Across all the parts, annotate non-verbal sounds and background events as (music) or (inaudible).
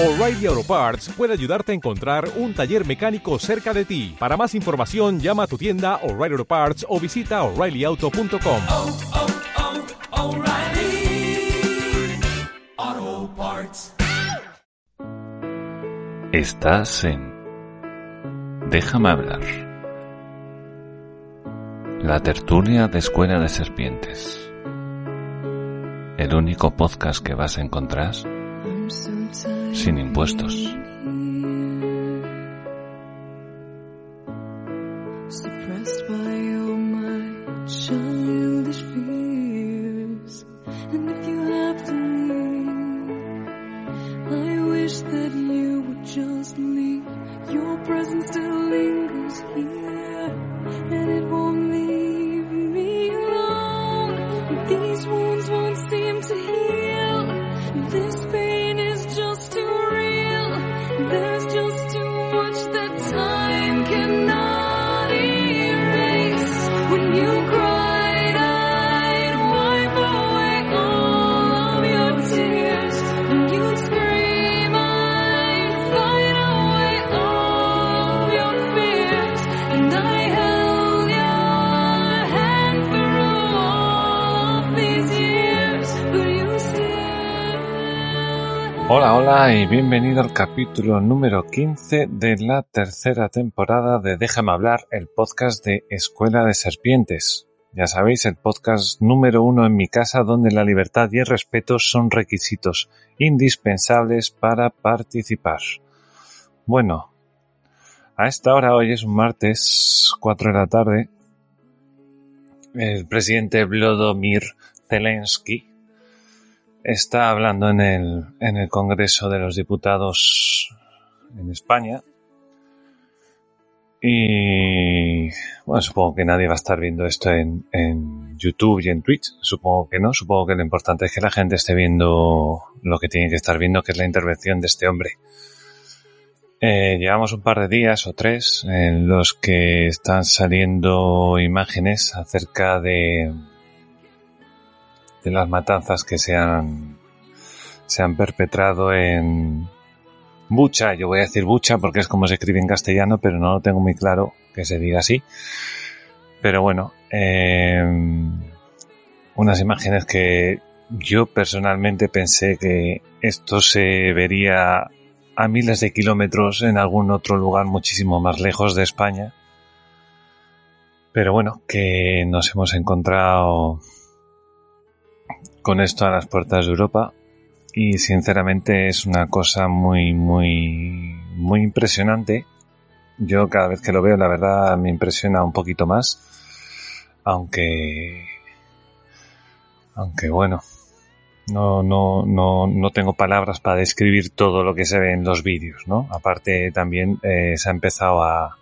O'Reilly Auto Parts puede ayudarte a encontrar un taller mecánico cerca de ti. Para más información, llama a tu tienda O'Reilly Auto Parts o visita oreillyauto.com. oh, oh, Parts. Estás en Déjame hablar. La tertulia de Escuela de Serpientes. El único podcast que vas a encontrar sin impuestos. Y bienvenido al capítulo número 15 de la tercera temporada de Déjame hablar, el podcast de Escuela de Serpientes. Ya sabéis, el podcast número uno en mi casa donde la libertad y el respeto son requisitos indispensables para participar. Bueno, a esta hora hoy es un martes, 4 de la tarde. El presidente Vladimir Zelensky está hablando en el, en el Congreso de los Diputados en España. Y bueno, supongo que nadie va a estar viendo esto en, en YouTube y en Twitch. Supongo que no. Supongo que lo importante es que la gente esté viendo lo que tiene que estar viendo, que es la intervención de este hombre. Eh, llevamos un par de días o tres en los que están saliendo imágenes acerca de, las matanzas que se han, se han perpetrado en Bucha. Yo voy a decir Bucha porque es como se escribe en castellano, pero no lo tengo muy claro que se diga así. Pero bueno, eh, unas imágenes que yo personalmente pensé que esto se vería a miles de kilómetros en algún otro lugar muchísimo más lejos de España. Pero bueno, que nos hemos encontrado con esto a las puertas de Europa y sinceramente es una cosa muy muy muy impresionante. Yo cada vez que lo veo la verdad me impresiona un poquito más, aunque aunque bueno, no no no no tengo palabras para describir todo lo que se ve en los vídeos, ¿no? Aparte también eh, se ha empezado a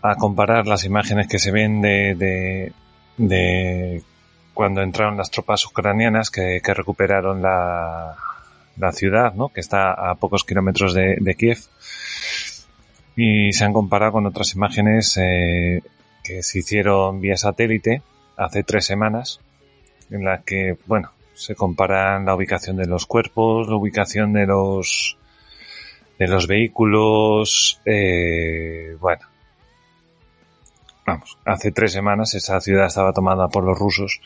a comparar las imágenes que se ven de, de, de cuando entraron las tropas ucranianas que, recuperaron la, la, ciudad, ¿no? que está a pocos kilómetros de, de, Kiev, y se han comparado con otras imágenes eh, que se hicieron vía satélite hace tres semanas, en las que, bueno, se comparan la ubicación de los cuerpos, la ubicación de los de los vehículos, eh, bueno, vamos, hace tres semanas esa ciudad estaba tomada por los rusos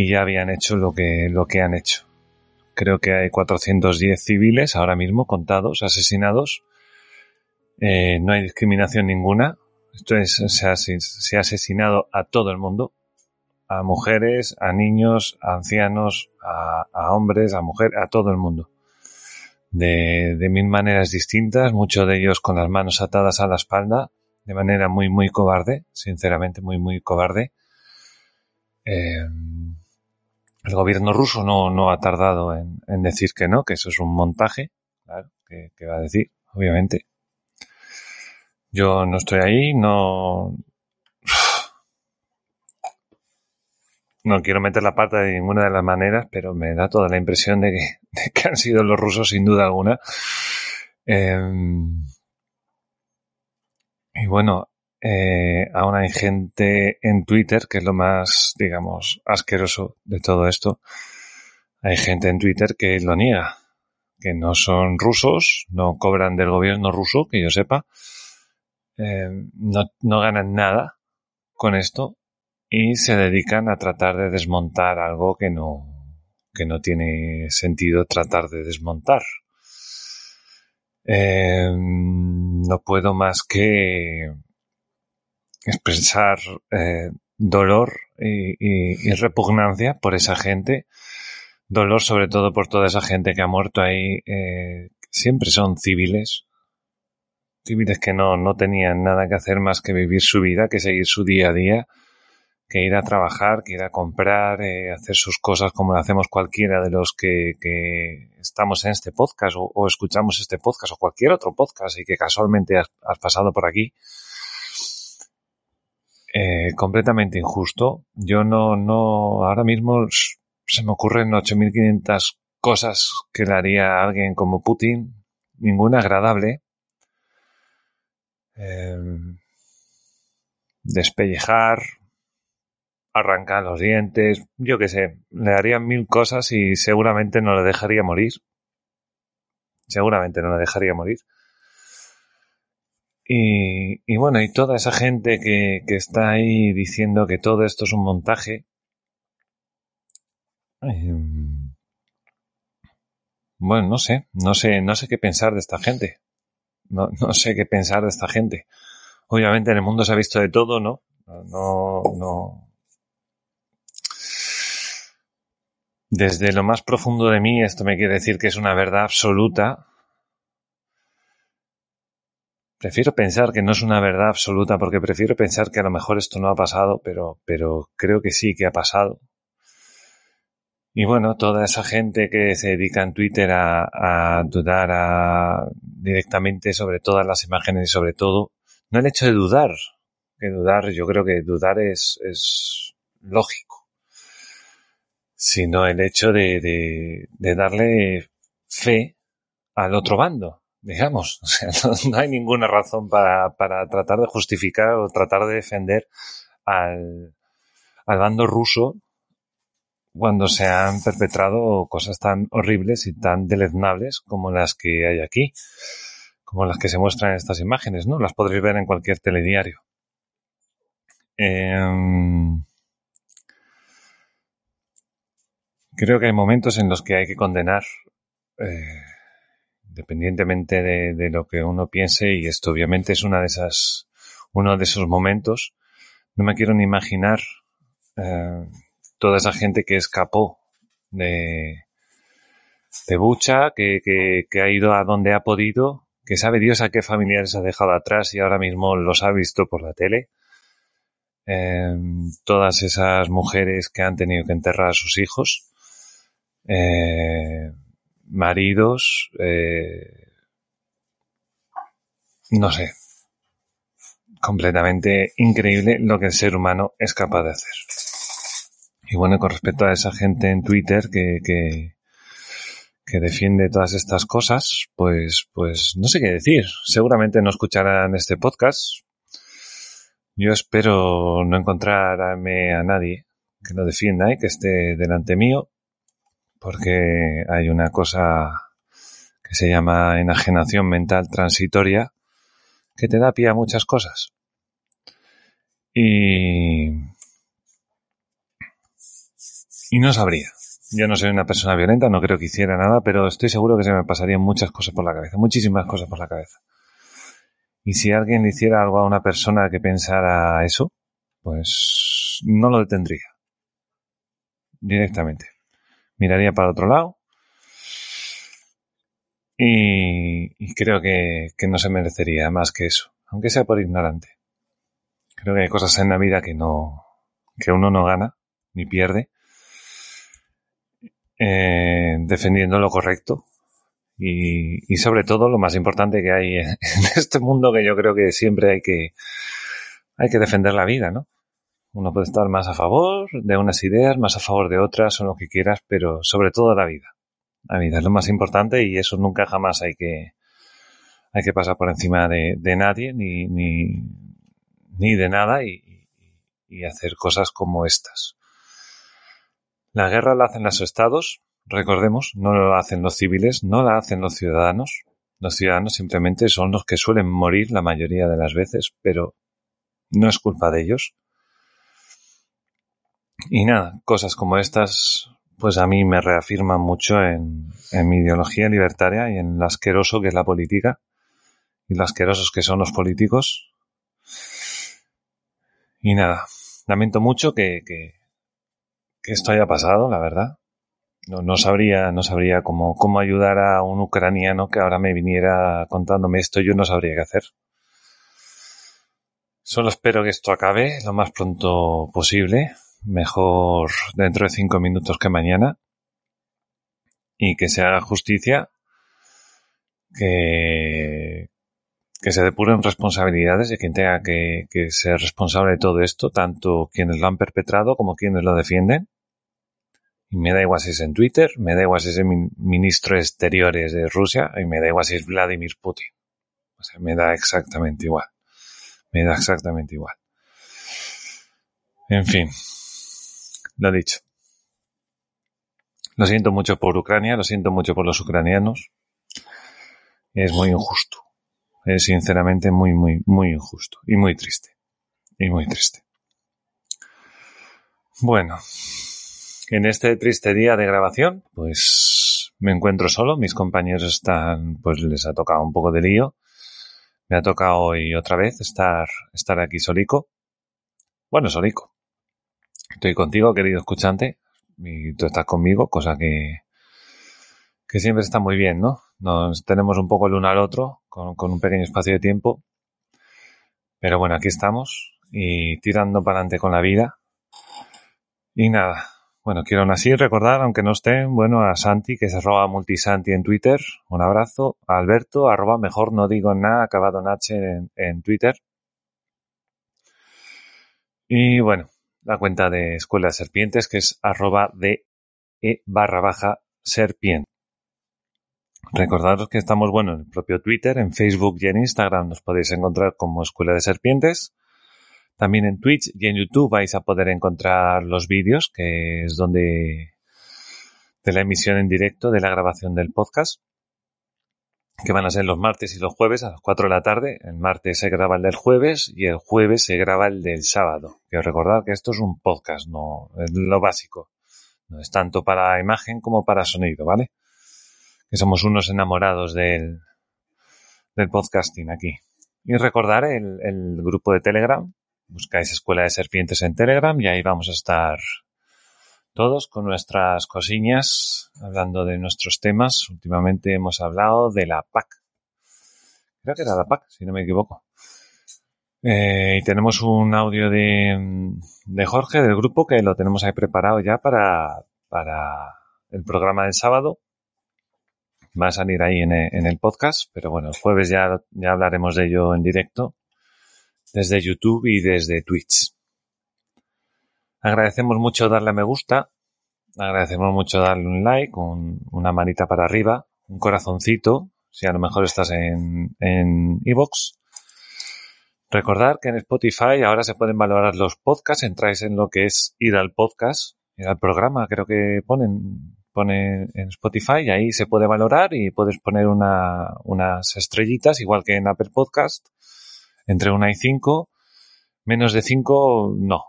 y ya habían hecho lo que, lo que han hecho. Creo que hay 410 civiles ahora mismo contados, asesinados. Eh, no hay discriminación ninguna. Esto es, se ha, se ha asesinado a todo el mundo. A mujeres, a niños, a ancianos, a, hombres, a mujeres, a todo el mundo. De, de mil maneras distintas, muchos de ellos con las manos atadas a la espalda, de manera muy, muy cobarde, sinceramente muy, muy cobarde. Eh, el gobierno ruso no, no ha tardado en, en, decir que no, que eso es un montaje, claro, que, va a decir, obviamente. Yo no estoy ahí, no... No quiero meter la pata de ninguna de las maneras, pero me da toda la impresión de que, han sido los rusos sin duda alguna. Eh, y bueno, eh, aún hay gente en Twitter, que es lo más, digamos, asqueroso de todo esto. Hay gente en Twitter que lo niega, que no son rusos, no cobran del gobierno ruso, que yo sepa, eh, no, no ganan nada con esto y se dedican a tratar de desmontar algo que no, que no tiene sentido tratar de desmontar. Eh, no puedo más que expresar eh, dolor y, repugnancia por esa gente. Dolor sobre todo por toda esa gente que ha muerto ahí. eh, siempre son civiles. Civiles que no, no tenían nada que hacer más que vivir su vida, que seguir su día a día, que ir a trabajar, que ir a comprar, eh, hacer sus cosas como lo hacemos cualquiera de los que, que estamos en este podcast o, o escuchamos este podcast o cualquier otro podcast y que casualmente has pasado por aquí. Eh, completamente injusto. Yo no, no, ahora mismo se me ocurren 8.500 cosas que le haría a alguien como Putin, ninguna agradable. Eh, despellejar, arrancar los dientes, yo qué sé, le harían mil cosas y seguramente no le dejaría morir. Seguramente no le dejaría morir. Y, y bueno, y toda esa gente que, que está ahí diciendo que todo esto es un montaje. em, Bueno, no sé, no sé, no sé qué pensar de esta gente. No, no sé qué pensar de esta gente. Obviamente en el mundo se ha visto de todo, ¿no? No, no. Desde lo más profundo de mí, esto me quiere decir que es una verdad absoluta. Prefiero pensar que no es una verdad absoluta porque prefiero pensar que a lo mejor esto no ha pasado, pero, pero creo que sí que ha pasado. Y bueno, toda esa gente que se dedica en Twitter a, a dudar a- directamente sobre todas las imágenes y sobre todo, no el hecho de dudar, que dudar, yo creo que dudar es, es lógico, sino el hecho de, de, de darle fe al otro bando, digamos. (laughs) O sea, no, hay ninguna razón para, para tratar de justificar o tratar de defender al, al bando ruso cuando se han perpetrado cosas tan horribles y tan deleznables como las que hay aquí, como las que se muestran en estas imágenes, ¿no? Las podréis ver en cualquier telediario. Em, creo que hay momentos en los que hay que condenar, eh, independientemente de, lo que uno piense, y esto obviamente es una de esas, uno de esos momentos. No me quiero ni imaginar eh, toda esa gente que escapó de, de Bucha, que, que, que ha ido a donde ha podido, que sabe Dios a qué familiares ha dejado atrás y ahora mismo los ha visto por la tele. Eh, todas esas mujeres que han tenido que enterrar a sus hijos, eh, maridos, eh, no sé, completamente increíble lo que el ser humano es capaz de hacer. Y bueno, con respecto a esa gente en Twitter que, que, defiende todas estas cosas, pues, pues no sé qué decir. Seguramente no escucharán este podcast. Yo espero no encontrarme a nadie que lo defienda y que esté delante mío, porque hay una cosa que se llama enajenación mental transitoria que te da pie a muchas cosas. Y, y no sabría. Yo no soy una persona violenta, no creo que hiciera nada, pero estoy seguro que se me pasarían muchas cosas por la cabeza, muchísimas cosas por la cabeza. Y si alguien le hiciera algo a una persona que pensara eso, pues no lo detendría. Directamente. Miraría para otro lado. Y, creo que, no se merecería más que eso, aunque sea por ignorante. Creo que hay cosas en la vida que no, que uno no gana ni pierde eh, defendiendo lo correcto y, y sobre todo lo más importante que hay en (laughs) este mundo que yo creo que siempre hay que hay que defender la vida, ¿no? Uno puede estar más a favor de unas ideas, más a favor de otras o lo que quieras, pero sobre todo la vida. La vida es lo más importante y eso nunca jamás hay que hay que pasar por encima de, de nadie ni, ni, ni de nada y, y hacer cosas como estas. La guerra la hacen los estados, recordemos, no lo hacen los civiles, no la hacen los ciudadanos. Los ciudadanos simplemente son los que suelen morir la mayoría de las veces, pero no es culpa de ellos. Y nada, cosas como estas, pues a mí me reafirman mucho en, mi ideología libertaria y en lo asqueroso que es la política y lo asquerosos que son los políticos. Y nada, lamento mucho que, que, que esto haya pasado, la verdad. No, no sabría, no sabría cómo, cómo ayudar a un ucraniano que ahora me viniera contándome esto, yo no sabría qué hacer. Solo espero que esto acabe lo más pronto posible, mejor dentro de cinco minutos que mañana, y que se haga justicia, que, que se depuren responsabilidades de quien tenga que, que ser responsable de todo esto, tanto quienes lo han perpetrado como quienes lo defienden. Y me da igual si es en Twitter, me da igual si es el min- ministro de Exteriores de Rusia, y me da igual si es Vladimir Putin. O sea, me da exactamente igual. Me da exactamente igual. En fin, lo dicho. Lo siento mucho por Ucrania, lo siento mucho por los ucranianos. Es muy injusto. Es sinceramente muy, muy, muy injusto. Y muy triste. Y muy triste. Bueno, en este triste día de grabación, pues me encuentro solo. Mis compañeros están, pues les ha tocado un poco de lío. Me ha tocado hoy otra vez estar, estar aquí solico. Bueno, solico. Estoy contigo, querido escuchante, y tú estás conmigo, cosa que, que siempre está muy bien, ¿no? Nos tenemos un poco el uno al otro, con, con un pequeño espacio de tiempo. Pero bueno, aquí estamos, y tirando para adelante con la vida. Y nada, bueno, quiero aún así recordar, aunque no estén, bueno, a Santi, que es arroba multisanti en Twitter, un abrazo, Alberto, arroba mejor no digo nada, acabado en en, en Twitter. Y bueno, la cuenta de Escuela de Serpientes, que es arroba de e barra baja serpiente. Recordaros que estamos, bueno, en el propio Twitter, en Facebook y en Instagram nos podéis encontrar como Escuela de Serpientes. También en Twitch y en YouTube vais a poder encontrar los vídeos, que es donde de la emisión en directo de la grabación del podcast, que van a ser los martes y los jueves a las 4 de la tarde. El martes se graba el del jueves y el jueves se graba el del sábado. Quiero recordar que esto es un podcast, no es lo básico. No es tanto para imagen como para sonido, ¿vale? Que somos unos enamorados del, del podcasting aquí. Y recordar el, el grupo de Telegram. Buscáis Escuela de Serpientes en Telegram y ahí vamos a estar todos con nuestras cosillas, hablando de nuestros temas. Últimamente hemos hablado de la PAC. Creo que era la PAC, si no me equivoco. Eh, y tenemos un audio de, de Jorge del grupo que lo tenemos ahí preparado ya para, para el programa del sábado. Va a salir ahí en en el podcast, pero bueno, el jueves ya, ya hablaremos de ello en directo desde YouTube y desde Twitch. Agradecemos mucho darle a me gusta, agradecemos mucho darle un like, un- una manita para arriba, un corazoncito, si a lo mejor estás en en iVoox. Recordar que en Spotify ahora se pueden valorar los podcasts, entráis en lo que es ir al podcast, ir al programa, creo que ponen, pone en Spotify y ahí se puede valorar y puedes poner una, unas estrellitas, igual que en Apple Podcast, entre una y cinco, menos de cinco, no,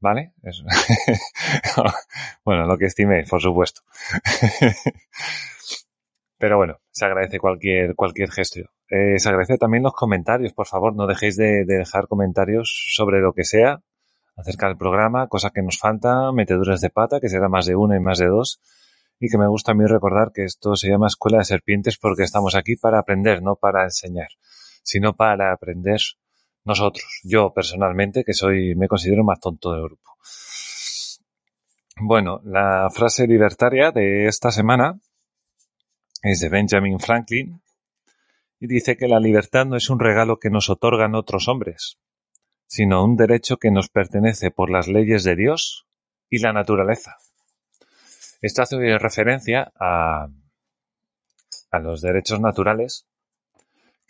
¿vale? (laughs) Bueno, lo que estiméis, por supuesto. Pero bueno, se agradece cualquier, cualquier gesto. Eh, se agradece también los comentarios, por favor, no dejéis de, de dejar comentarios sobre lo que sea acerca del programa, cosas que nos falta, meteduras de pata, que será más de una y más de dos. Y que me gusta a mí recordar que esto se llama Escuela de Serpientes porque estamos aquí para aprender, no para enseñar, sino para aprender nosotros. Yo personalmente, que soy, me considero más tonto del grupo. Bueno, la frase libertaria de esta semana es de Benjamin Franklin y dice que la libertad no es un regalo que nos otorgan otros hombres, sino un derecho que nos pertenece por las leyes de Dios y la naturaleza. Esto hace referencia a, a los derechos naturales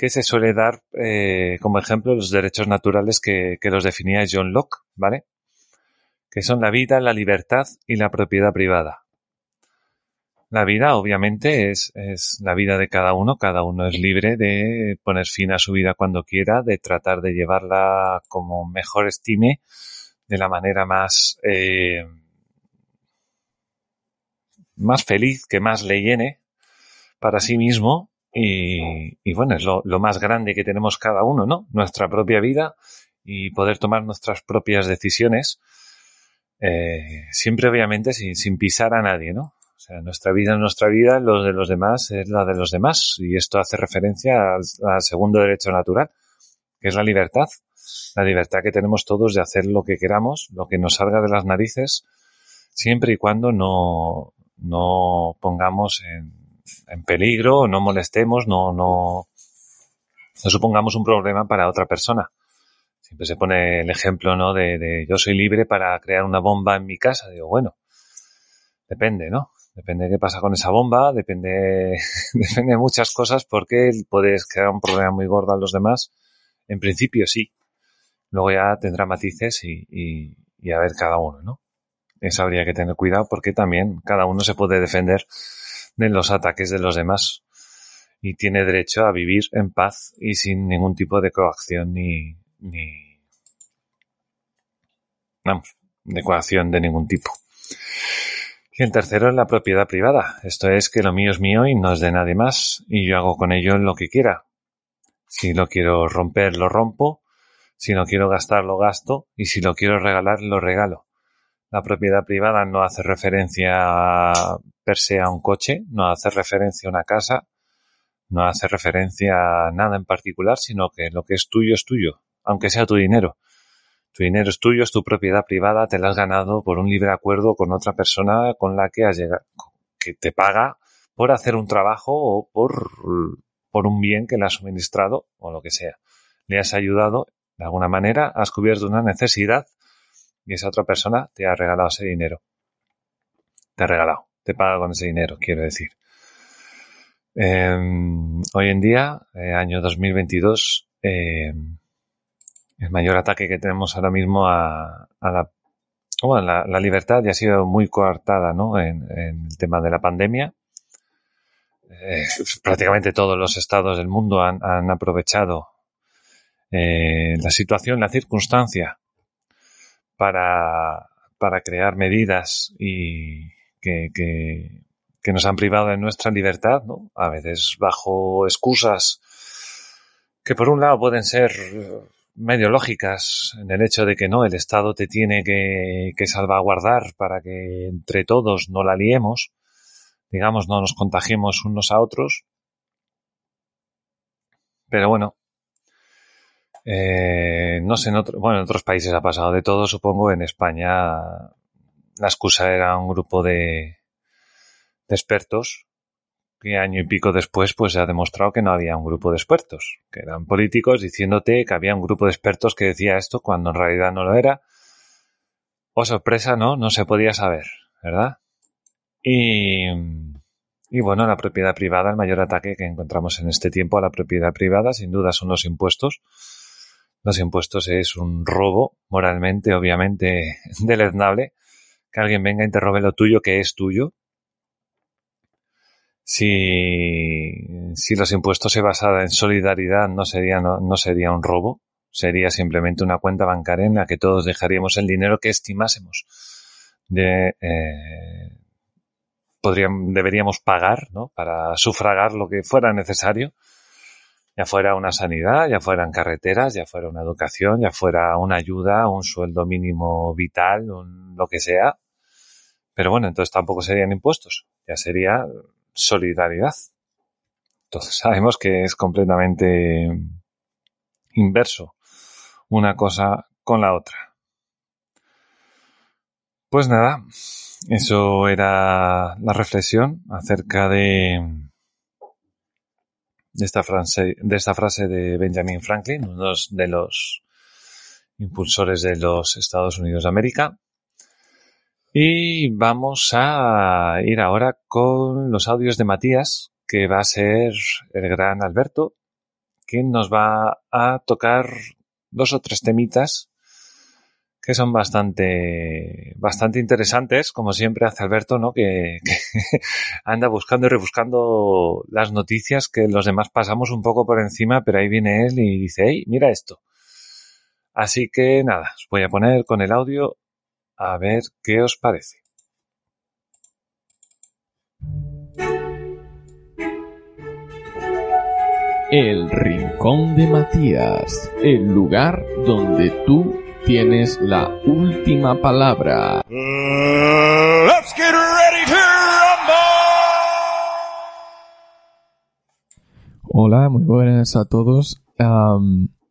que se suele dar eh, como ejemplo los derechos naturales que, los definía John Locke, ¿vale? Que son la vida, la libertad y la propiedad privada. La vida, obviamente, es, es la vida de cada uno. Cada uno es libre de poner fin a su vida cuando quiera, de tratar de llevarla como mejor estime, de la manera más, eh, más feliz, que más le llene para sí mismo. Y, bueno, es lo, lo más grande que tenemos cada uno, ¿no? Nuestra propia vida y poder tomar nuestras propias decisiones. Eh, siempre, obviamente, sin, sin pisar a nadie, ¿no? O sea, nuestra vida es nuestra vida, los de los demás es la de los demás. Y esto hace referencia al, al segundo derecho natural, que es la libertad. La libertad que tenemos todos de hacer lo que queramos, lo que nos salga de las narices, siempre y cuando no, no pongamos en, en peligro, no molestemos, no, no, no supongamos un problema para otra persona. Siempre se pone el ejemplo, ¿no? De, de yo soy libre para crear una bomba en mi casa. Digo, bueno, depende, ¿no? Depende de qué pasa con esa bomba, depende, (laughs) depende de muchas cosas porque puedes crear un problema muy gordo a los demás. En principio sí. Luego ya tendrá matices y, y, y a ver cada uno, ¿no? Eso habría que tener cuidado porque también cada uno se puede defender de los ataques de los demás y tiene derecho a vivir en paz y sin ningún tipo de coacción ni, ni vamos, de coacción de ningún tipo. Y el tercero es la propiedad privada. Esto es que lo mío es mío y no es de nadie más y yo hago con ello lo que quiera. Si lo quiero romper, lo rompo. Si no quiero gastar, lo gasto. Y si lo quiero regalar, lo regalo. La propiedad privada no hace referencia per se a un coche, no hace referencia a una casa, no hace referencia a nada en particular, sino que lo que es tuyo es tuyo, aunque sea tu dinero. Tu dinero es tuyo, es tu propiedad privada, te la has ganado por un libre acuerdo con otra persona con la que has llegado, que te paga por hacer un trabajo o por, por un bien que le has suministrado o lo que sea. Le has ayudado de alguna manera, has cubierto una necesidad y esa otra persona te ha regalado ese dinero. Te ha regalado, te paga con ese dinero, quiero decir. Eh, hoy en día, eh, año 2022, eh, el mayor ataque que tenemos ahora mismo a, la, bueno, la, libertad ya ha sido muy coartada ¿no? en, el tema de la pandemia. Eh, prácticamente todos los estados del mundo han, han aprovechado eh, la situación, la circunstancia para, para crear medidas y que, que, nos han privado de nuestra libertad, ¿no? A veces bajo excusas que por un lado pueden ser medio lógicas en el hecho de que no, el Estado te tiene que, que salvaguardar para que entre todos no la liemos, digamos, no nos contagiemos unos a otros. Pero bueno, eh, no sé, en otro, bueno, en otros países ha pasado de todo, supongo. En España la excusa era un grupo de, expertos que año y pico después pues se ha demostrado que no había un grupo de expertos, que eran políticos diciéndote que había un grupo de expertos que decía esto cuando en realidad no lo era. O sorpresa, ¿no? No se podía saber, ¿verdad? Y, y bueno, la propiedad privada, el mayor ataque que encontramos en este tiempo a la propiedad privada, sin duda, son los impuestos. Los impuestos es un robo, moralmente, obviamente, (laughs) deleznable, que alguien venga y te lo tuyo que es tuyo, si, si los impuestos se basaran en solidaridad no sería, no, no sería un robo, sería simplemente una cuenta bancaria en la que todos dejaríamos el dinero que estimásemos de, eh, podríamos, deberíamos pagar ¿no? para sufragar lo que fuera necesario, ya fuera una sanidad, ya fueran carreteras, ya fuera una educación, ya fuera una ayuda, un sueldo mínimo vital, un, lo que sea. Pero bueno, entonces tampoco serían impuestos, ya sería solidaridad. Entonces (laughs) sabemos que es completamente inverso una cosa con la otra. Pues nada, eso era la reflexión acerca de, de, esta, frase, de Benjamin Franklin, uno de los impulsores de los Estados Unidos de América. Y vamos a ir ahora con los audios de Matías, que va a ser el gran Alberto, quien nos va a tocar dos o tres temitas que son bastante, bastante interesantes, como siempre hace Alberto, ¿no? Que, (laughs) que anda buscando y rebuscando las noticias que los demás pasamos un poco por encima, pero ahí viene él y dice, hey, mira esto. Así que nada, os voy a poner con el audio a ver qué os parece. El Rincón de Matías, el lugar donde tú tienes la última palabra. Let's get ready to Hola, muy buenas a todos.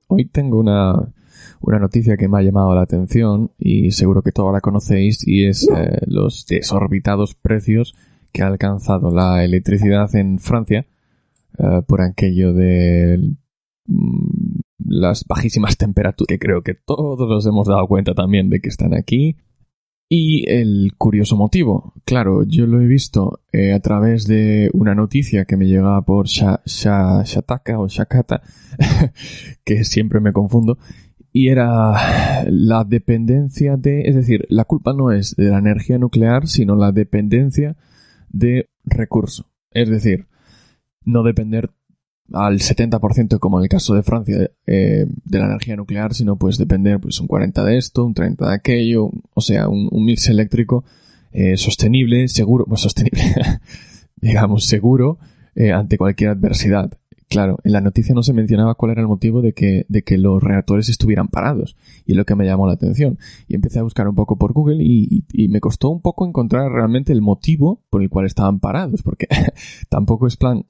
Hoy tengo una, una noticia que me ha llamado la atención y seguro que todos la conocéis y es eh, los desorbitados precios que ha alcanzado la electricidad en Francia eh, por aquello de mm, las bajísimas temperaturas que creo que todos nos hemos dado cuenta también de que están aquí y el curioso motivo. Claro, yo lo he visto eh, a través de una noticia que me llegaba por Sha- Sha- Shataka o Shakata, (laughs) que siempre me confundo, y era la dependencia de, es decir, la culpa no es de la energía nuclear, sino la dependencia de recurso. Es decir, no depender al 70% como en el caso de Francia eh, de la energía nuclear, sino pues depender pues un 40 de esto, un 30 de aquello, o sea, un, mix eléctrico eh, sostenible, seguro, pues sostenible, (laughs) digamos, seguro eh, ante cualquier adversidad. Claro, en la noticia no se mencionaba cuál era el motivo de que, de que los reactores estuvieran parados, y es lo que me llamó la atención. Y empecé a buscar un poco por Google y me costó un poco encontrar realmente el motivo por el cual estaban parados, porque (laughs) tampoco es plan,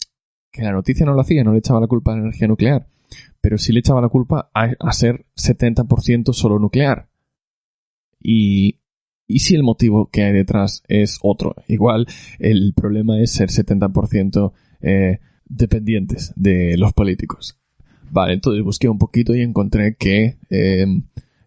que la noticia no lo hacía, no le echaba la culpa a la energía nuclear, pero sí le echaba la culpa a, ser 70% solo nuclear. Y, y si el motivo que hay detrás es otro, igual el problema es ser 70% eh, dependientes de los políticos. Vale, entonces busqué un poquito y encontré que eh,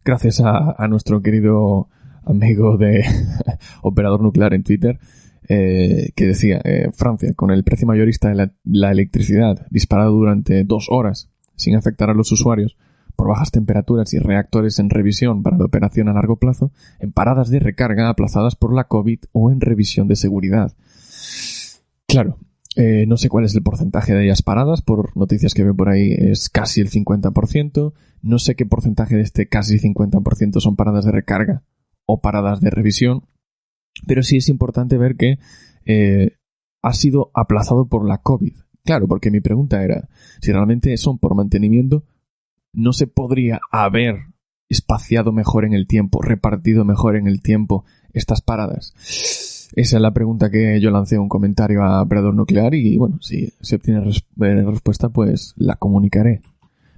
gracias a nuestro querido amigo de (laughs) operador nuclear en Twitter, eh, que decía eh, Francia, con el precio mayorista de la, electricidad disparado durante dos horas sin afectar a los usuarios por bajas temperaturas y reactores en revisión para la operación a largo plazo, en paradas de recarga aplazadas por la COVID o en revisión de seguridad. Claro, eh, no sé cuál es el porcentaje de ellas paradas, por noticias que veo por ahí es casi el 50%, no sé qué porcentaje de este casi 50% son paradas de recarga o paradas de revisión, pero sí es importante ver que eh, ha sido aplazado por la COVID. Claro, porque mi pregunta era, si realmente son por mantenimiento, ¿no se podría haber espaciado mejor en el tiempo, repartido mejor en el tiempo estas paradas? Esa es la pregunta que yo lancé un comentario a Operador Nuclear y bueno, si se obtiene eh, respuesta, pues la comunicaré.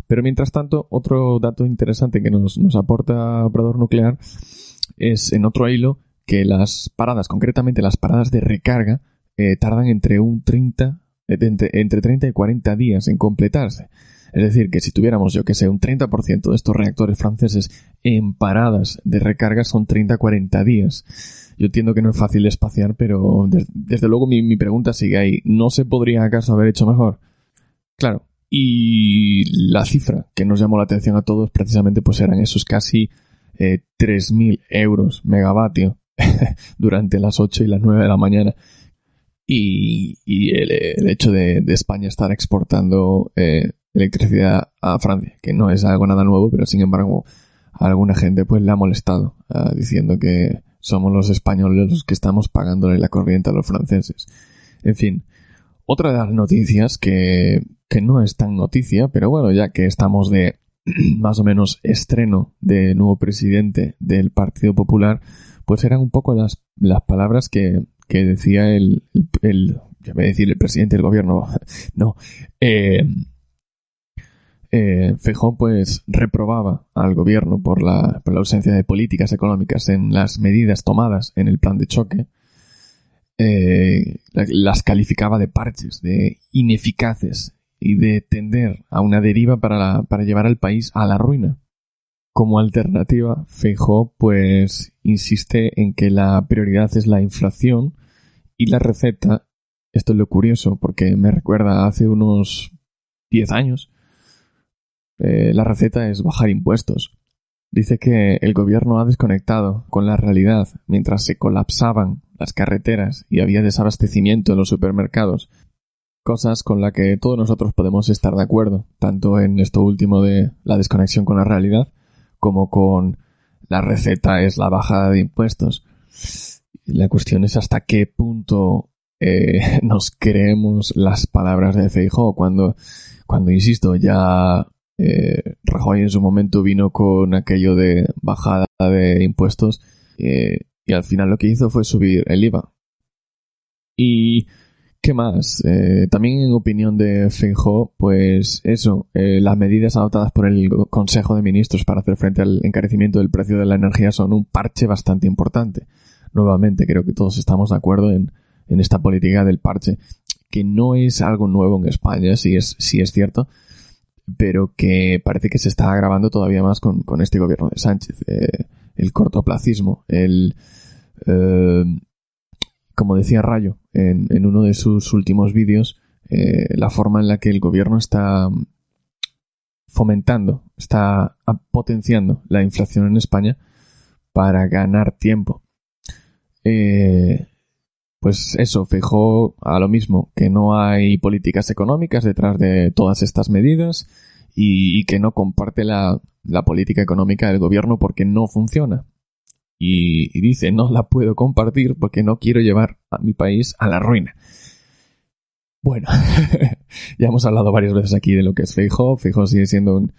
Pero mientras tanto, otro dato interesante que nos, nos aporta Operador Nuclear es en otro hilo que las paradas, concretamente las paradas de recarga, eh, tardan entre un 30, eh, entre, entre 30 y 40 días en completarse. Es decir, que si tuviéramos, yo que sé, un 30% de estos reactores franceses en paradas de recarga son 30-40 días. Yo entiendo que no es fácil espaciar, pero des- desde luego mi, mi pregunta sigue ahí. ¿No se podría acaso haber hecho mejor? Claro. Y la cifra que nos llamó la atención a todos precisamente pues eran esos casi eh, 3.000 euros megavatio (laughs) durante las 8 y las 9 de la mañana. Y, el, hecho de, España estar exportando eh, electricidad a Francia, que no es algo nada nuevo, pero sin embargo alguna gente pues le ha molestado, ah, diciendo que somos los españoles los que estamos pagándole la corriente a los franceses. En fin, otra de las noticias que, que no es tan noticia, pero bueno, ya que estamos de (clears throat) más o menos estreno de nuevo presidente del Partido Popular, pues eran un poco las, las palabras que, que decía el, el, ya el presidente del gobierno, (laughs) no, eh, eh, Feijóo pues reprobaba al gobierno por la, por la ausencia de políticas económicas en las medidas tomadas en el plan de choque. Eh, la- las calificaba de parches, de ineficaces y de tender a una deriva para, la- para llevar al país a la ruina. Como alternativa, Feijóo pues insiste en que la prioridad es la inflación y la receta, esto es lo curioso porque me recuerda hace unos 10 años, eh, la receta es bajar impuestos. Dice que el gobierno ha desconectado con la realidad mientras se colapsaban las carreteras y había desabastecimiento en los supermercados. Cosas con las que todos nosotros podemos estar de acuerdo, tanto en esto último de la desconexión con la realidad, como con la receta es la bajada de impuestos. La cuestión es hasta qué punto eh, (laughs) nos creemos las palabras de Feijóo cuando, cuando insisto, ya eh, Rajoy en su momento vino con aquello de bajada de impuestos eh, y al final lo que hizo fue subir el IVA. Y ¿qué más? Eh, también en opinión de Feijóo, pues eso, eh, las medidas adoptadas por el Consejo de Ministros para hacer frente al encarecimiento del precio de la energía son un parche bastante importante. Nuevamente, creo que todos estamos de acuerdo en, en esta política del parche, que no es algo nuevo en España, si es, si es cierto, pero que parece que se está agravando todavía más con, con este gobierno de Sánchez. Eh, el cortoplacismo, el... eh, como decía Rayo en, en uno de sus últimos vídeos, eh, la forma en la que el gobierno está fomentando, está potenciando la inflación en España para ganar tiempo. Eh, pues eso, fijó a lo mismo, que no hay políticas económicas detrás de todas estas medidas y, que no comparte la, política económica del gobierno porque no funciona. Y, dice, no la puedo compartir porque no quiero llevar a mi país a la ruina. Bueno, (laughs) ya hemos hablado varias veces aquí de lo que es Feijóo. Feijóo sigue siendo un,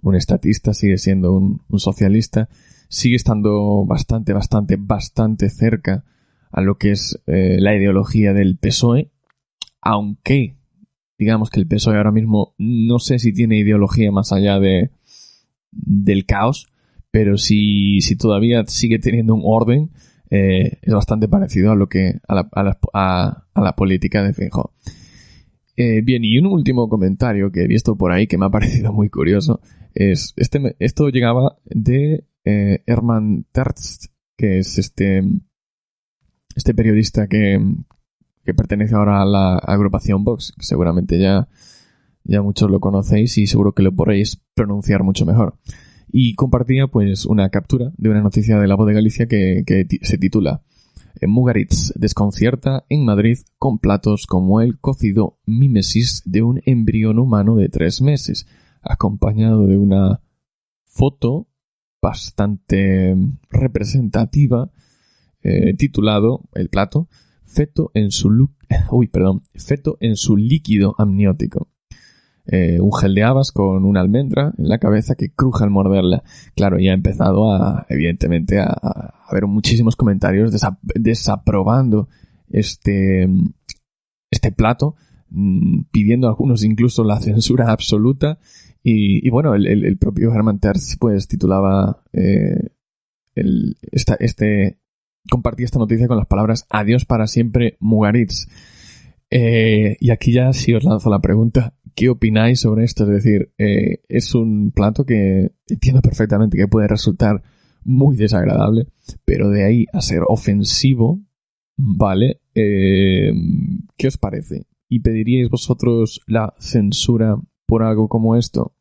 un estatista, sigue siendo un, un socialista, sigue estando bastante, bastante, bastante cerca a lo que es eh, la ideología del PSOE, aunque digamos que el PSOE ahora mismo no sé si tiene ideología más allá de del caos, pero si, si todavía sigue teniendo un orden, eh, es bastante parecido a lo que a la, a la, a, a la política de Feijóo. Eh, bien, y un último comentario que he visto por ahí que me ha (laughs) parecido muy curioso es este esto llegaba de eh, Herman Tertz, que es este este periodista que, que pertenece ahora a la agrupación Vox, que seguramente ya, ya muchos lo conocéis y seguro que lo podréis pronunciar mucho mejor. Y compartía pues una captura de una noticia de la voz de Galicia que, que se titula Mugaritz desconcierta en Madrid con platos como el cocido mímesis de un embrión humano de tres meses, acompañado de una foto bastante representativa eh, titulado el plato feto en su (laughs) uy, perdón, feto en su líquido amniótico. Eh, un gel de habas con una almendra en la cabeza que cruje al morderla. Claro, ya ha empezado a, evidentemente, a, haber muchísimos comentarios desa desaprobando este, este plato, mmm, pidiendo a algunos incluso la censura absoluta. Y, y bueno, el, propio Herman Terz pues titulaba eh, el, este compartí esta noticia con las palabras adiós para siempre Mugaritz. Eh, y aquí ya sí os lanzo la pregunta, ¿qué opináis sobre esto? Es decir, eh, es un plato que entiendo perfectamente que puede resultar muy desagradable, pero de ahí a ser ofensivo, ¿vale? Eh, ¿Qué os parece? ¿Y pediríais vosotros la censura por algo como esto?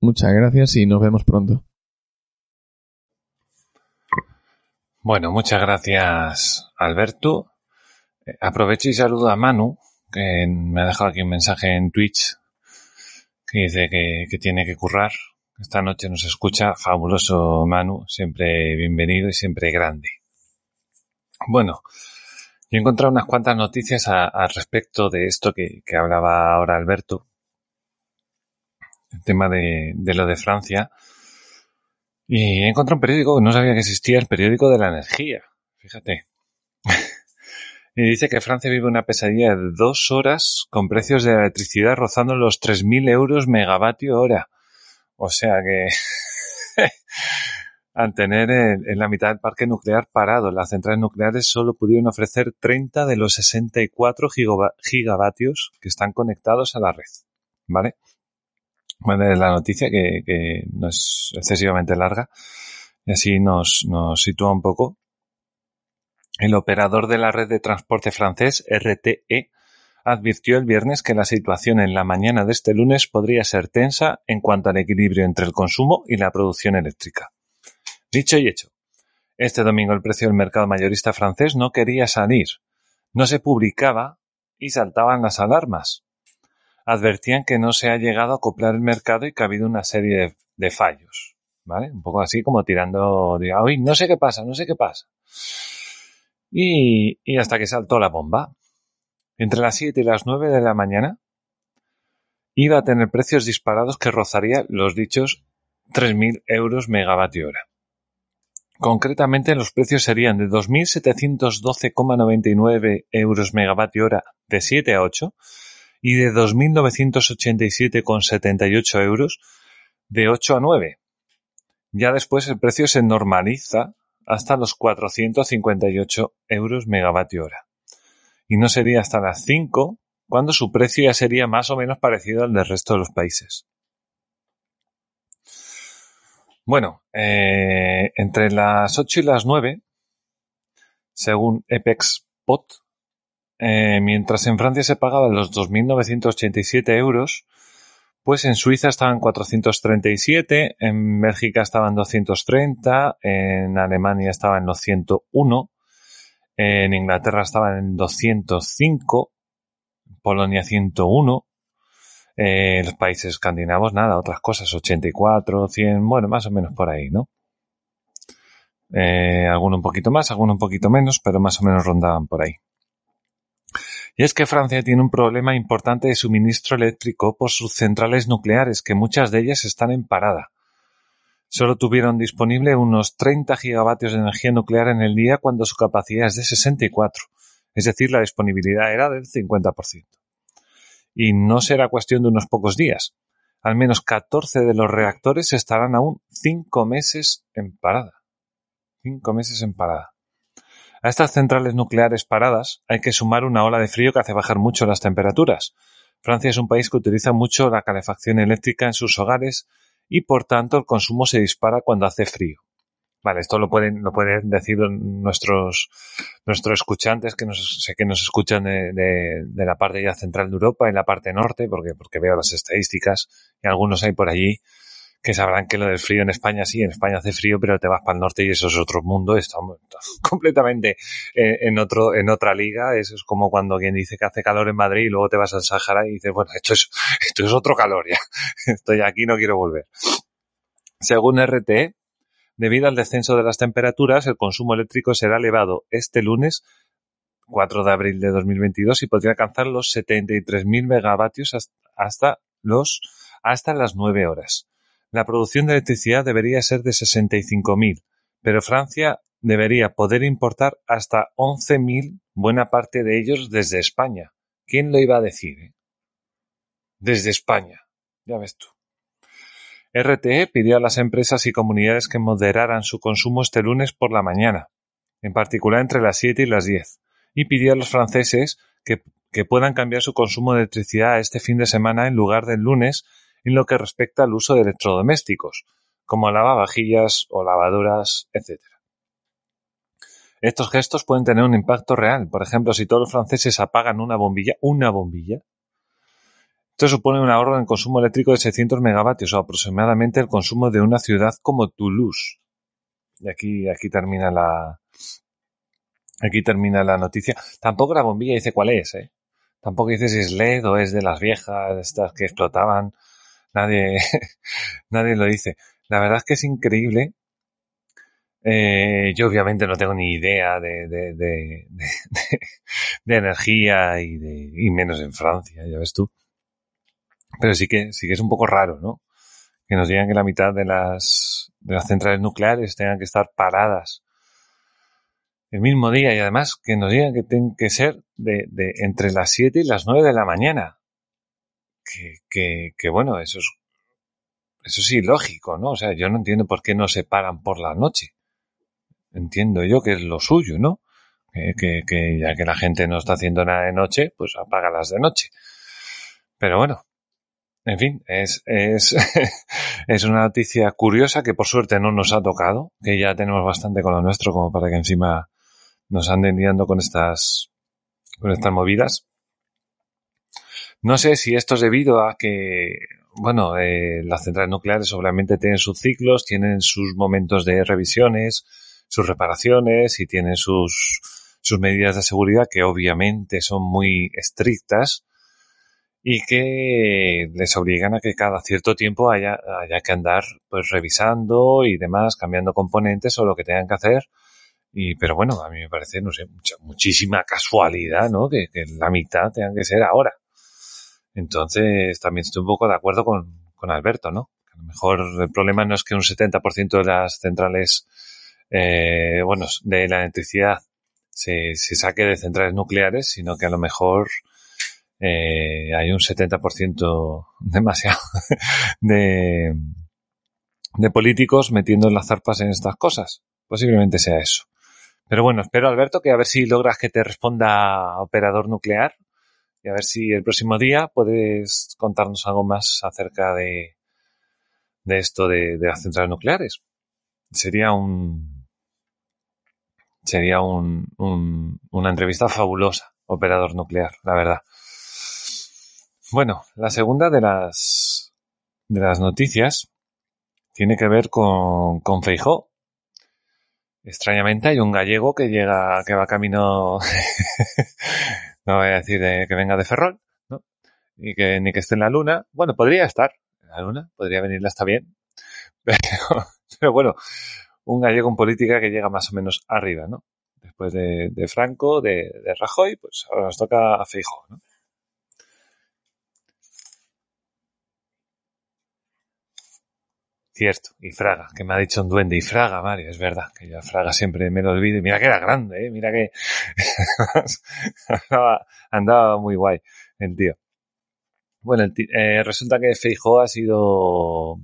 Muchas gracias y nos vemos pronto. Bueno, muchas gracias, Alberto. Aprovecho y saludo a Manu, que me ha dejado aquí un mensaje en Twitch que dice que, tiene que currar. Esta noche nos escucha. Fabuloso Manu, siempre bienvenido y siempre grande. Bueno, yo he encontrado unas cuantas noticias al respecto de esto que, que, hablaba ahora Alberto. El tema de, de lo de Francia. Y he encontrado un periódico no sabía que existía, el periódico de la energía. Fíjate. (laughs) y dice que Francia vive una pesadilla de dos horas con precios de electricidad rozando los 3.000 euros megavatio hora. O sea que (laughs) al tener en, la mitad del parque nuclear parado, las centrales nucleares solo pudieron ofrecer 30 de los 64 gigavatios que están conectados a la red. ¿Vale? Bueno, la noticia que, que, no es excesivamente larga y así nos, nos sitúa un poco. El operador de la red de transporte francés, RTE, advirtió el viernes que la situación en la mañana de este lunes podría ser tensa en cuanto al equilibrio entre el consumo y la producción eléctrica. Dicho y hecho. Este domingo el precio del mercado mayorista francés no quería salir. No se publicaba y saltaban las alarmas. Advertían que no se ha llegado a acoplar el mercado y que ha habido una serie de, fallos. ¿Vale? Un poco así como tirando, diga, uy, no sé qué pasa, no sé qué pasa. Y, hasta que saltó la bomba. Entre las 7 y las 9 de la mañana iba a tener precios disparados que rozaría los dichos 3.000 euros megavatio hora. Concretamente, los precios serían de 2.712,99 euros megavatio hora de 7 a 8 y de 2.987,78 euros de 8 a 9. Ya después el precio se normaliza hasta los 458 euros megavatio hora. Y no sería hasta las 5 cuando su precio ya sería más o menos parecido al del resto de los países. Bueno, eh, entre las 8 y las 9, según Epex Pot, eh, mientras en Francia se pagaban los 2.987 euros, pues en Suiza estaban 437, en Bélgica estaban 230, en Alemania estaban los 101, en Inglaterra estaban en 205, Polonia 101, eh, los países escandinavos nada, otras cosas, 84, 100, bueno, más o menos por ahí, ¿no? Eh, alguno un poquito más, alguno un poquito menos, pero más o menos rondaban por ahí. Y es que Francia tiene un problema importante de suministro eléctrico por sus centrales nucleares, que muchas de ellas están en parada. Solo tuvieron disponible unos 30 gigavatios de energía nuclear en el día cuando su capacidad es de 64, es decir, la disponibilidad era del 50%. Y no será cuestión de unos pocos días. Al menos 14 de los reactores estarán aún 5 meses en parada. 5 meses en parada. A estas centrales nucleares paradas hay que sumar una ola de frío que hace bajar mucho las temperaturas. Francia es un país que utiliza mucho la calefacción eléctrica en sus hogares y por tanto el consumo se dispara cuando hace frío. Vale, esto lo pueden, lo pueden decir nuestros, nuestros escuchantes que nos, sé que nos escuchan de, de, de la parte ya central de Europa y la parte norte, porque, porque veo las estadísticas y algunos hay por allí que sabrán que lo del frío en España sí, en España hace frío, pero te vas para el norte y eso es otro mundo, está (laughs) completamente en otro, en otra liga. Eso es como cuando alguien dice que hace calor en Madrid y luego te vas al Sahara y dices, bueno, esto es, (laughs) esto es otro calor ya. (laughs) Estoy aquí, no quiero volver. Según RTE, debido al descenso de las temperaturas, el consumo eléctrico será elevado este lunes 4 de abril de 2022 y podría alcanzar los 73.000 megavatios hasta los hasta las 9 horas. La producción de electricidad debería ser de 65.000, pero Francia debería poder importar hasta 11.000, buena parte de ellos desde España. ¿Quién lo iba a decir? Eh? Desde España. Ya ves tú. RTE pidió a las empresas y comunidades que moderaran su consumo este lunes por la mañana, en particular entre las 7 y las 10, y pidió a los franceses que, que puedan cambiar su consumo de electricidad este fin de semana en lugar del lunes en lo que respecta al uso de electrodomésticos, como lavavajillas o lavadoras, etc. Estos gestos pueden tener un impacto real. Por ejemplo, si todos los franceses apagan una bombilla, una bombilla, esto supone un ahorro en consumo eléctrico de 600 megavatios o aproximadamente el consumo de una ciudad como Toulouse. Y aquí, aquí termina la, aquí termina la noticia. Tampoco la bombilla dice cuál es, ¿eh? Tampoco dice si es LED o es de las viejas, estas que explotaban. Nadie, (laughs) nadie lo dice. La verdad es que es increíble. Eh, yo obviamente no tengo ni idea de, de, de, de, (laughs) energía y, y menos en Francia, ya ves tú. Pero sí que, sí que es un poco raro, ¿no? Que nos digan que la mitad de las, de las centrales nucleares tengan que estar paradas el mismo día y además que nos digan que tienen que ser de, de entre las 7 y las 9 de la mañana que, que, que bueno, eso es, eso es ilógico, ¿no? O sea, yo no entiendo por qué no se paran por la noche. Entiendo yo que es lo suyo, ¿no? Que, que, que ya que la gente no está haciendo nada de noche, pues apágalas de noche. Pero bueno, en fin, es, es, (laughs) es una noticia curiosa que por suerte no nos ha tocado, que ya tenemos bastante con lo nuestro como para que encima nos anden liando con estas, con estas movidas. No sé si esto es debido a que bueno, eh, las centrales nucleares obviamente tienen sus ciclos, tienen sus momentos de revisiones, sus reparaciones y tienen sus, sus medidas de seguridad que obviamente son muy estrictas y que les obligan a que cada cierto tiempo haya, haya que andar pues revisando y demás, cambiando componentes o lo que tengan que hacer. Y, pero bueno, a mí me parece, no sé, mucha, muchísima casualidad, ¿no? Que, que la mitad tengan que ser ahora. Entonces, también estoy un poco de acuerdo con, con Alberto, ¿no? A lo mejor el problema no es que un 70% de las centrales, eh, bueno, de la electricidad se, se saque de centrales nucleares, sino que a lo mejor eh, hay un 70% (laughs) demasiado de, de políticos metiendo las zarpas en estas cosas. Posiblemente sea eso. Pero bueno, espero Alberto que a ver si logras que te responda operador nuclear y a ver si el próximo día puedes contarnos algo más acerca de, de esto de, de las centrales nucleares. Sería un sería un, un, una entrevista fabulosa, operador nuclear, la verdad. Bueno, la segunda de las de las noticias tiene que ver con, con Feijó. Extrañamente hay un gallego que llega, que va camino (laughs) no voy a decir de, que venga de Ferrol, ¿no? Y que ni que esté en la luna. Bueno, podría estar en la luna, podría venirla hasta bien. (laughs) Pero, bueno, un gallego en política que llega más o menos arriba, ¿no? Después de, de Franco, de, de, Rajoy, pues ahora nos toca a Feijó, ¿no? Cierto, y Fraga, que me ha dicho un duende, y Fraga, Mario, es verdad, que yo a Fraga siempre me lo olvido, mira que era grande, ¿eh? mira que (laughs) andaba, muy guay el tío. Bueno, eh, resulta que Feijó ha sido,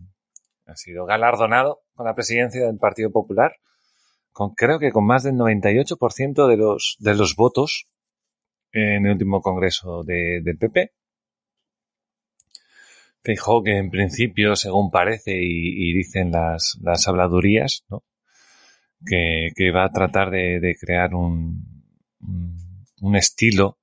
ha sido galardonado con la presidencia del Partido Popular, con, creo que con más del 98% de los, de los votos en el último congreso de, del PP. Feijóo que en principio, según parece y, dicen las, las habladurías, ¿no? que, que, va a tratar de, de crear un, un, estilo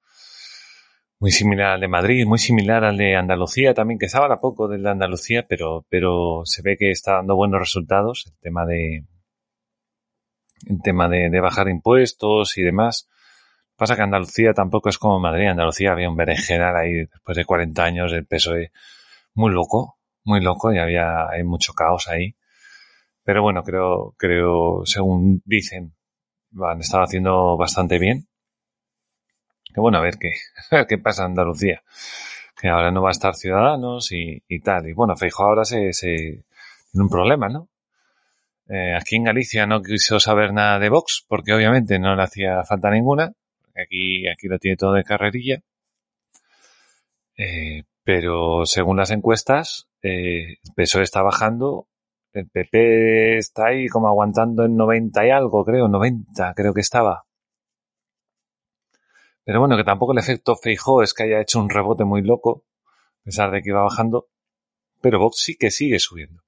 muy similar al de Madrid, muy similar al de Andalucía también, que sabe a poco del de Andalucía, pero, pero se ve que está dando buenos resultados el tema de el tema de, de bajar impuestos y demás. Pasa que Andalucía tampoco es como Madrid. Andalucía había un berenjenal ahí después de 40 años el PSOE muy loco, muy loco y había hay mucho caos ahí. Pero bueno, creo, creo, según dicen, han estado haciendo bastante bien. Que bueno, a ver qué, (laughs) qué pasa en Andalucía. Que ahora no va a estar Ciudadanos y, y tal. Y bueno, Feijo ahora se, se tiene un problema, ¿no? Eh, aquí en Galicia no quiso saber nada de Vox, porque obviamente no le hacía falta ninguna. Aquí, aquí lo tiene todo de carrerilla. Eh, pero según las encuestas, eh, el PSOE está bajando, el PP está ahí como aguantando en 90 y algo, creo, 90 creo que estaba. Pero bueno, que tampoco el efecto Feijó es que haya hecho un rebote muy loco, a pesar de que iba bajando, pero Vox sí que sigue subiendo.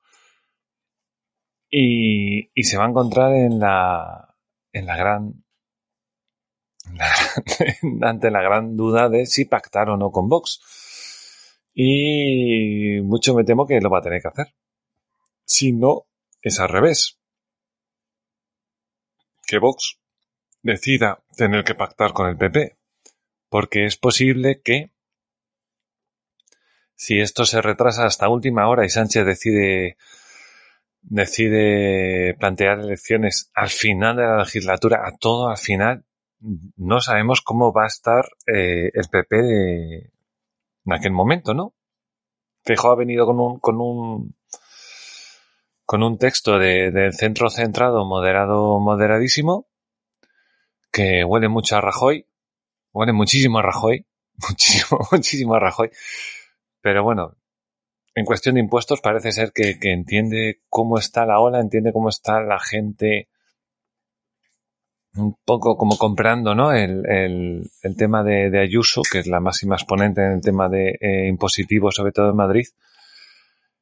Y, y se va a encontrar en la, en la gran, ante (laughs) la gran duda de si pactar o no con Vox. Y mucho me temo que lo va a tener que hacer. Si no, es al revés. Que Vox decida tener que pactar con el PP. Porque es posible que si esto se retrasa hasta última hora y Sánchez decide decide plantear elecciones al final de la legislatura, a todo al final, no sabemos cómo va a estar eh, el PP de, en aquel momento, ¿no? Feijó ha venido con un, con un, con un texto de, del centro centrado, moderado, moderadísimo, que huele mucho a Rajoy, huele muchísimo a Rajoy, (laughs) muchísimo, muchísimo a Rajoy, pero bueno, en cuestión de impuestos parece ser que, que, entiende cómo está la ola, entiende cómo está la gente un poco como comprando ¿no? el, el, el tema de, Ayuso, que es la máxima exponente en el tema de eh, impositivo, sobre todo en Madrid.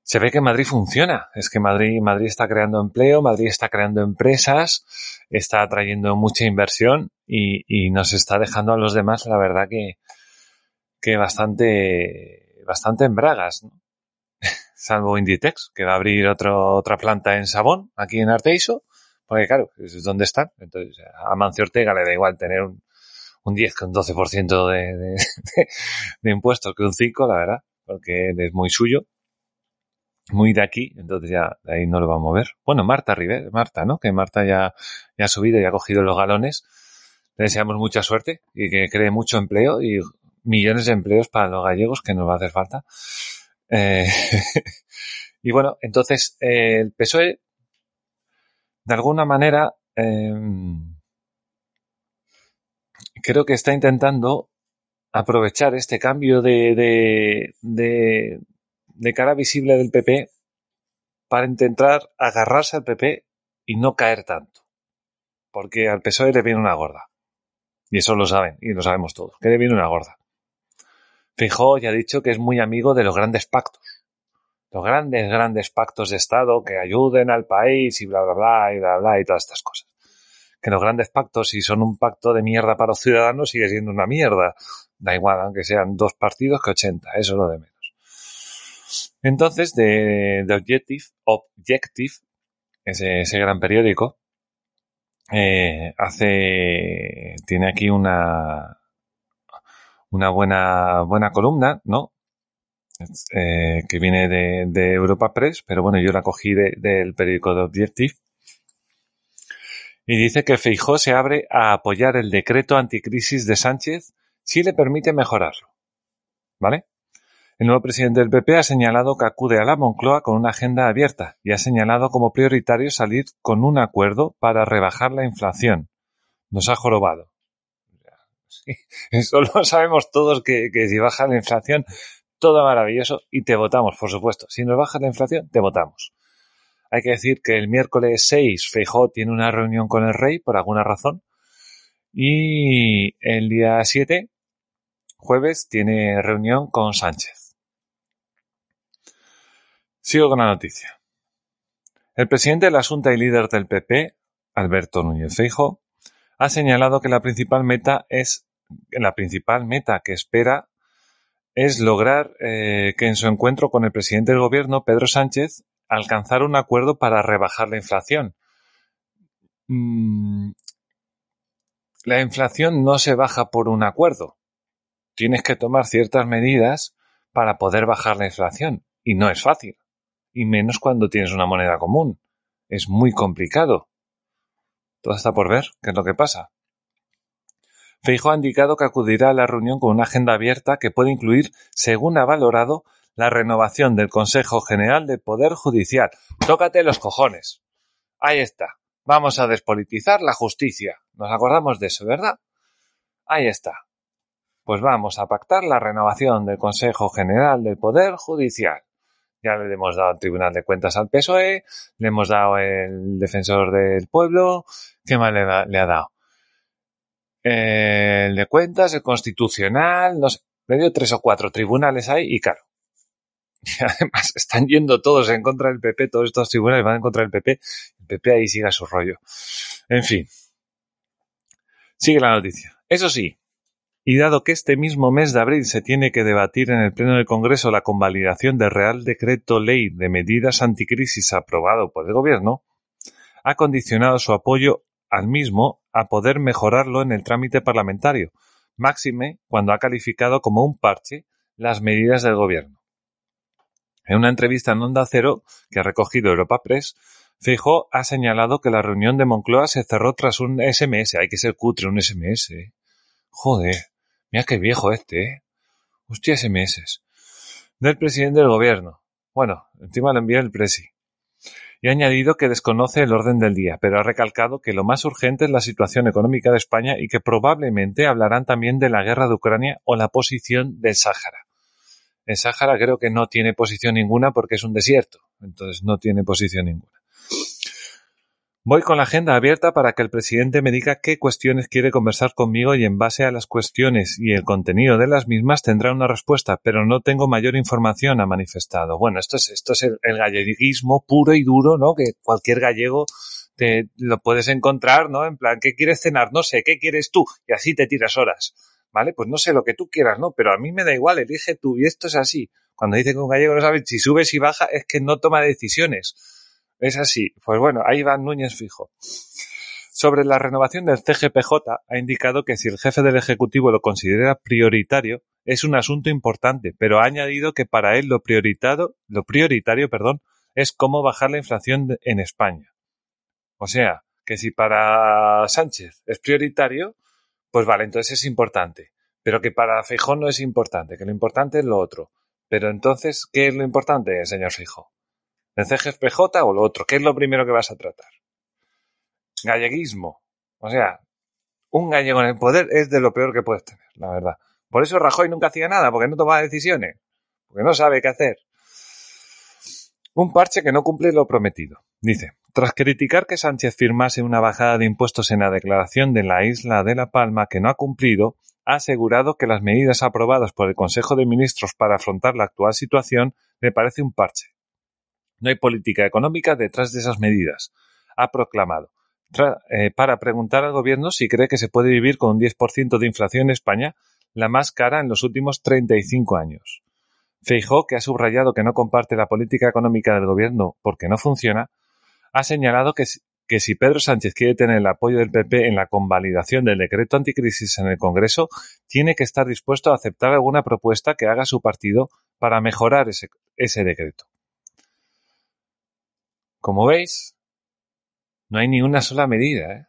Se ve que Madrid funciona. Es que Madrid, Madrid está creando empleo, Madrid está creando empresas, está atrayendo mucha inversión y, y nos está dejando a los demás, la verdad que, que bastante, bastante en bragas. ¿no? (laughs) salvo Inditex, que va a abrir otro, otra planta en Sabón, aquí en Arteiso, porque claro, es donde están. Entonces, a Mancio Ortega le da igual tener un, un 10 con 12% de, de, de, de impuestos que un 5, la verdad, porque él es muy suyo, muy de aquí, entonces ya de ahí no lo va a mover. Bueno, Marta River, Marta, ¿no? Que Marta ya, ya ha subido y ha cogido los galones. Le deseamos mucha suerte y que cree mucho empleo y millones de empleos para los gallegos que nos va a hacer falta. Eh, (laughs) y bueno, entonces eh, el PSOE, de alguna manera, eh, creo que está intentando aprovechar este cambio de, de cara visible del PP para intentar agarrarse al PP y no caer tanto. Porque al PSOE le viene una gorda. Y eso lo saben, y lo sabemos todos, que le viene una gorda. Fijó ya ha dicho que es muy amigo de los grandes pactos. Los grandes, grandes pactos de Estado que ayuden al país y bla, bla, bla, y bla, bla, y todas estas cosas. Que los grandes pactos, si son un pacto de mierda para los ciudadanos, sigue siendo una mierda. Da igual, aunque sean dos partidos que 80, eso es lo de menos. Entonces, de, de Objective, Objective ese, ese gran periódico, eh, hace, tiene aquí una, una buena, buena columna, ¿no? Eh, que viene de, Europa Press, pero bueno, yo la cogí de, del periódico de Objective. Y dice que Feijó se abre a apoyar el decreto anticrisis de Sánchez si le permite mejorarlo. ¿Vale? El nuevo presidente del PP ha señalado que acude a la Moncloa con una agenda abierta y ha señalado como prioritario salir con un acuerdo para rebajar la inflación. Nos ha jorobado. (laughs) Eso lo sabemos todos que, si baja la inflación, todo maravilloso y te votamos, por supuesto. Si nos baja la inflación, te votamos. Hay que decir que el miércoles 6 Feijó tiene una reunión con el rey por alguna razón y el día 7, jueves, tiene reunión con Sánchez. Sigo con la noticia. El presidente de la Junta y líder del PP, Alberto Núñez Feijóo, ha señalado que la principal meta es la principal meta que espera es lograr eh, que en su encuentro con el presidente del gobierno, Pedro Sánchez, alcanzar un acuerdo para rebajar la inflación. Mm, la inflación no se baja por un acuerdo. Tienes que tomar ciertas medidas para poder bajar la inflación. Y no es fácil. Y menos cuando tienes una moneda común. Es muy complicado. Todo está por ver qué es lo que pasa. Feijóo ha indicado que acudirá a la reunión con una agenda abierta que puede incluir, según ha valorado, la renovación del Consejo General del Poder Judicial. Tócate los cojones. Ahí está. Vamos a despolitizar la justicia. Nos acordamos de eso, ¿verdad? Ahí está. Pues vamos a pactar la renovación del Consejo General del Poder Judicial. Ya le hemos dado el Tribunal de Cuentas al PSOE, le hemos dado el Defensor del Pueblo, ¿qué más le, ha dado? El de Cuentas, el Constitucional, no sé, le dio tres o cuatro tribunales ahí y claro. (laughs) Y además están yendo todos en contra del PP, todos estos tribunales van en contra del PP, el PP ahí sigue a su rollo. En fin. Sigue la noticia. Eso sí, y dado que este mismo mes de abril se tiene que debatir en el Pleno del Congreso la convalidación del Real Decreto Ley de Medidas Anticrisis aprobado por el Gobierno, ha condicionado su apoyo al mismo a poder mejorarlo en el trámite parlamentario, máxime cuando ha calificado como un parche las medidas del Gobierno. En una entrevista en Onda Cero que ha recogido Europa Press, Feijóo ha señalado que la reunión de Moncloa se cerró tras un SMS. Hay que ser cutre un SMS. ¿eh? Joder. Mira qué viejo este, ¿eh? Hostia, SMS. Del presidente del gobierno. Bueno, encima lo envía el presi. Y ha añadido que desconoce el orden del día, pero ha recalcado que lo más urgente es la situación económica de España y que probablemente hablarán también de la guerra de Ucrania o la posición del Sáhara. El Sáhara creo que no tiene posición ninguna porque es un desierto, entonces no tiene posición ninguna. Voy con la agenda abierta para que el presidente me diga qué cuestiones quiere conversar conmigo y en base a las cuestiones y el contenido de las mismas tendrá una respuesta, pero no tengo mayor información, ha manifestado. Bueno, esto es, esto es el, el galleguismo puro y duro, ¿no? Que cualquier gallego te lo puedes encontrar, ¿no? En plan, ¿qué quieres cenar? No sé, ¿qué quieres tú? Y así te tiras horas. ¿Vale? Pues no sé lo que tú quieras, ¿no? Pero a mí me da igual, elige tú y esto es así. Cuando dice que un gallego no sabe si sube, si baja, es que no toma decisiones. Es así. Pues bueno, ahí va Núñez fijo. Sobre la renovación del CGPJ, ha indicado que si el jefe del Ejecutivo lo considera prioritario, es un asunto importante, pero ha añadido que para él lo prioritado, lo prioritario, perdón, es cómo bajar la inflación en España. O sea, que si para Sánchez es prioritario, pues vale, entonces es importante. Pero que para Feijó no es importante, que lo importante es lo otro. Pero entonces, ¿qué es lo importante, señor Feijó? ¿El CGPJ o lo otro? ¿Qué es lo primero que vas a tratar? Galleguismo. O sea, un gallego en el poder es de lo peor que puedes tener, la verdad. Por eso Rajoy nunca hacía nada, porque no tomaba decisiones, porque no sabe qué hacer. Un parche que no cumple lo prometido. Dice, tras criticar que Sánchez firmase una bajada de impuestos en la declaración de la isla de La Palma que no ha cumplido, ha asegurado que las medidas aprobadas por el Consejo de Ministros para afrontar la actual situación le parece un parche. No hay política económica detrás de esas medidas, ha proclamado, eh, para preguntar al gobierno si cree que se puede vivir con un 10% de inflación en España, la más cara en los últimos 35 años. Feijó, que ha subrayado que no comparte la política económica del gobierno porque no funciona, ha señalado que, si- Pedro Sánchez quiere tener el apoyo del PP en la convalidación del decreto anticrisis en el Congreso, tiene que estar dispuesto a aceptar alguna propuesta que haga su partido para mejorar ese decreto. Como veis, no hay ni una sola medida, ¿eh?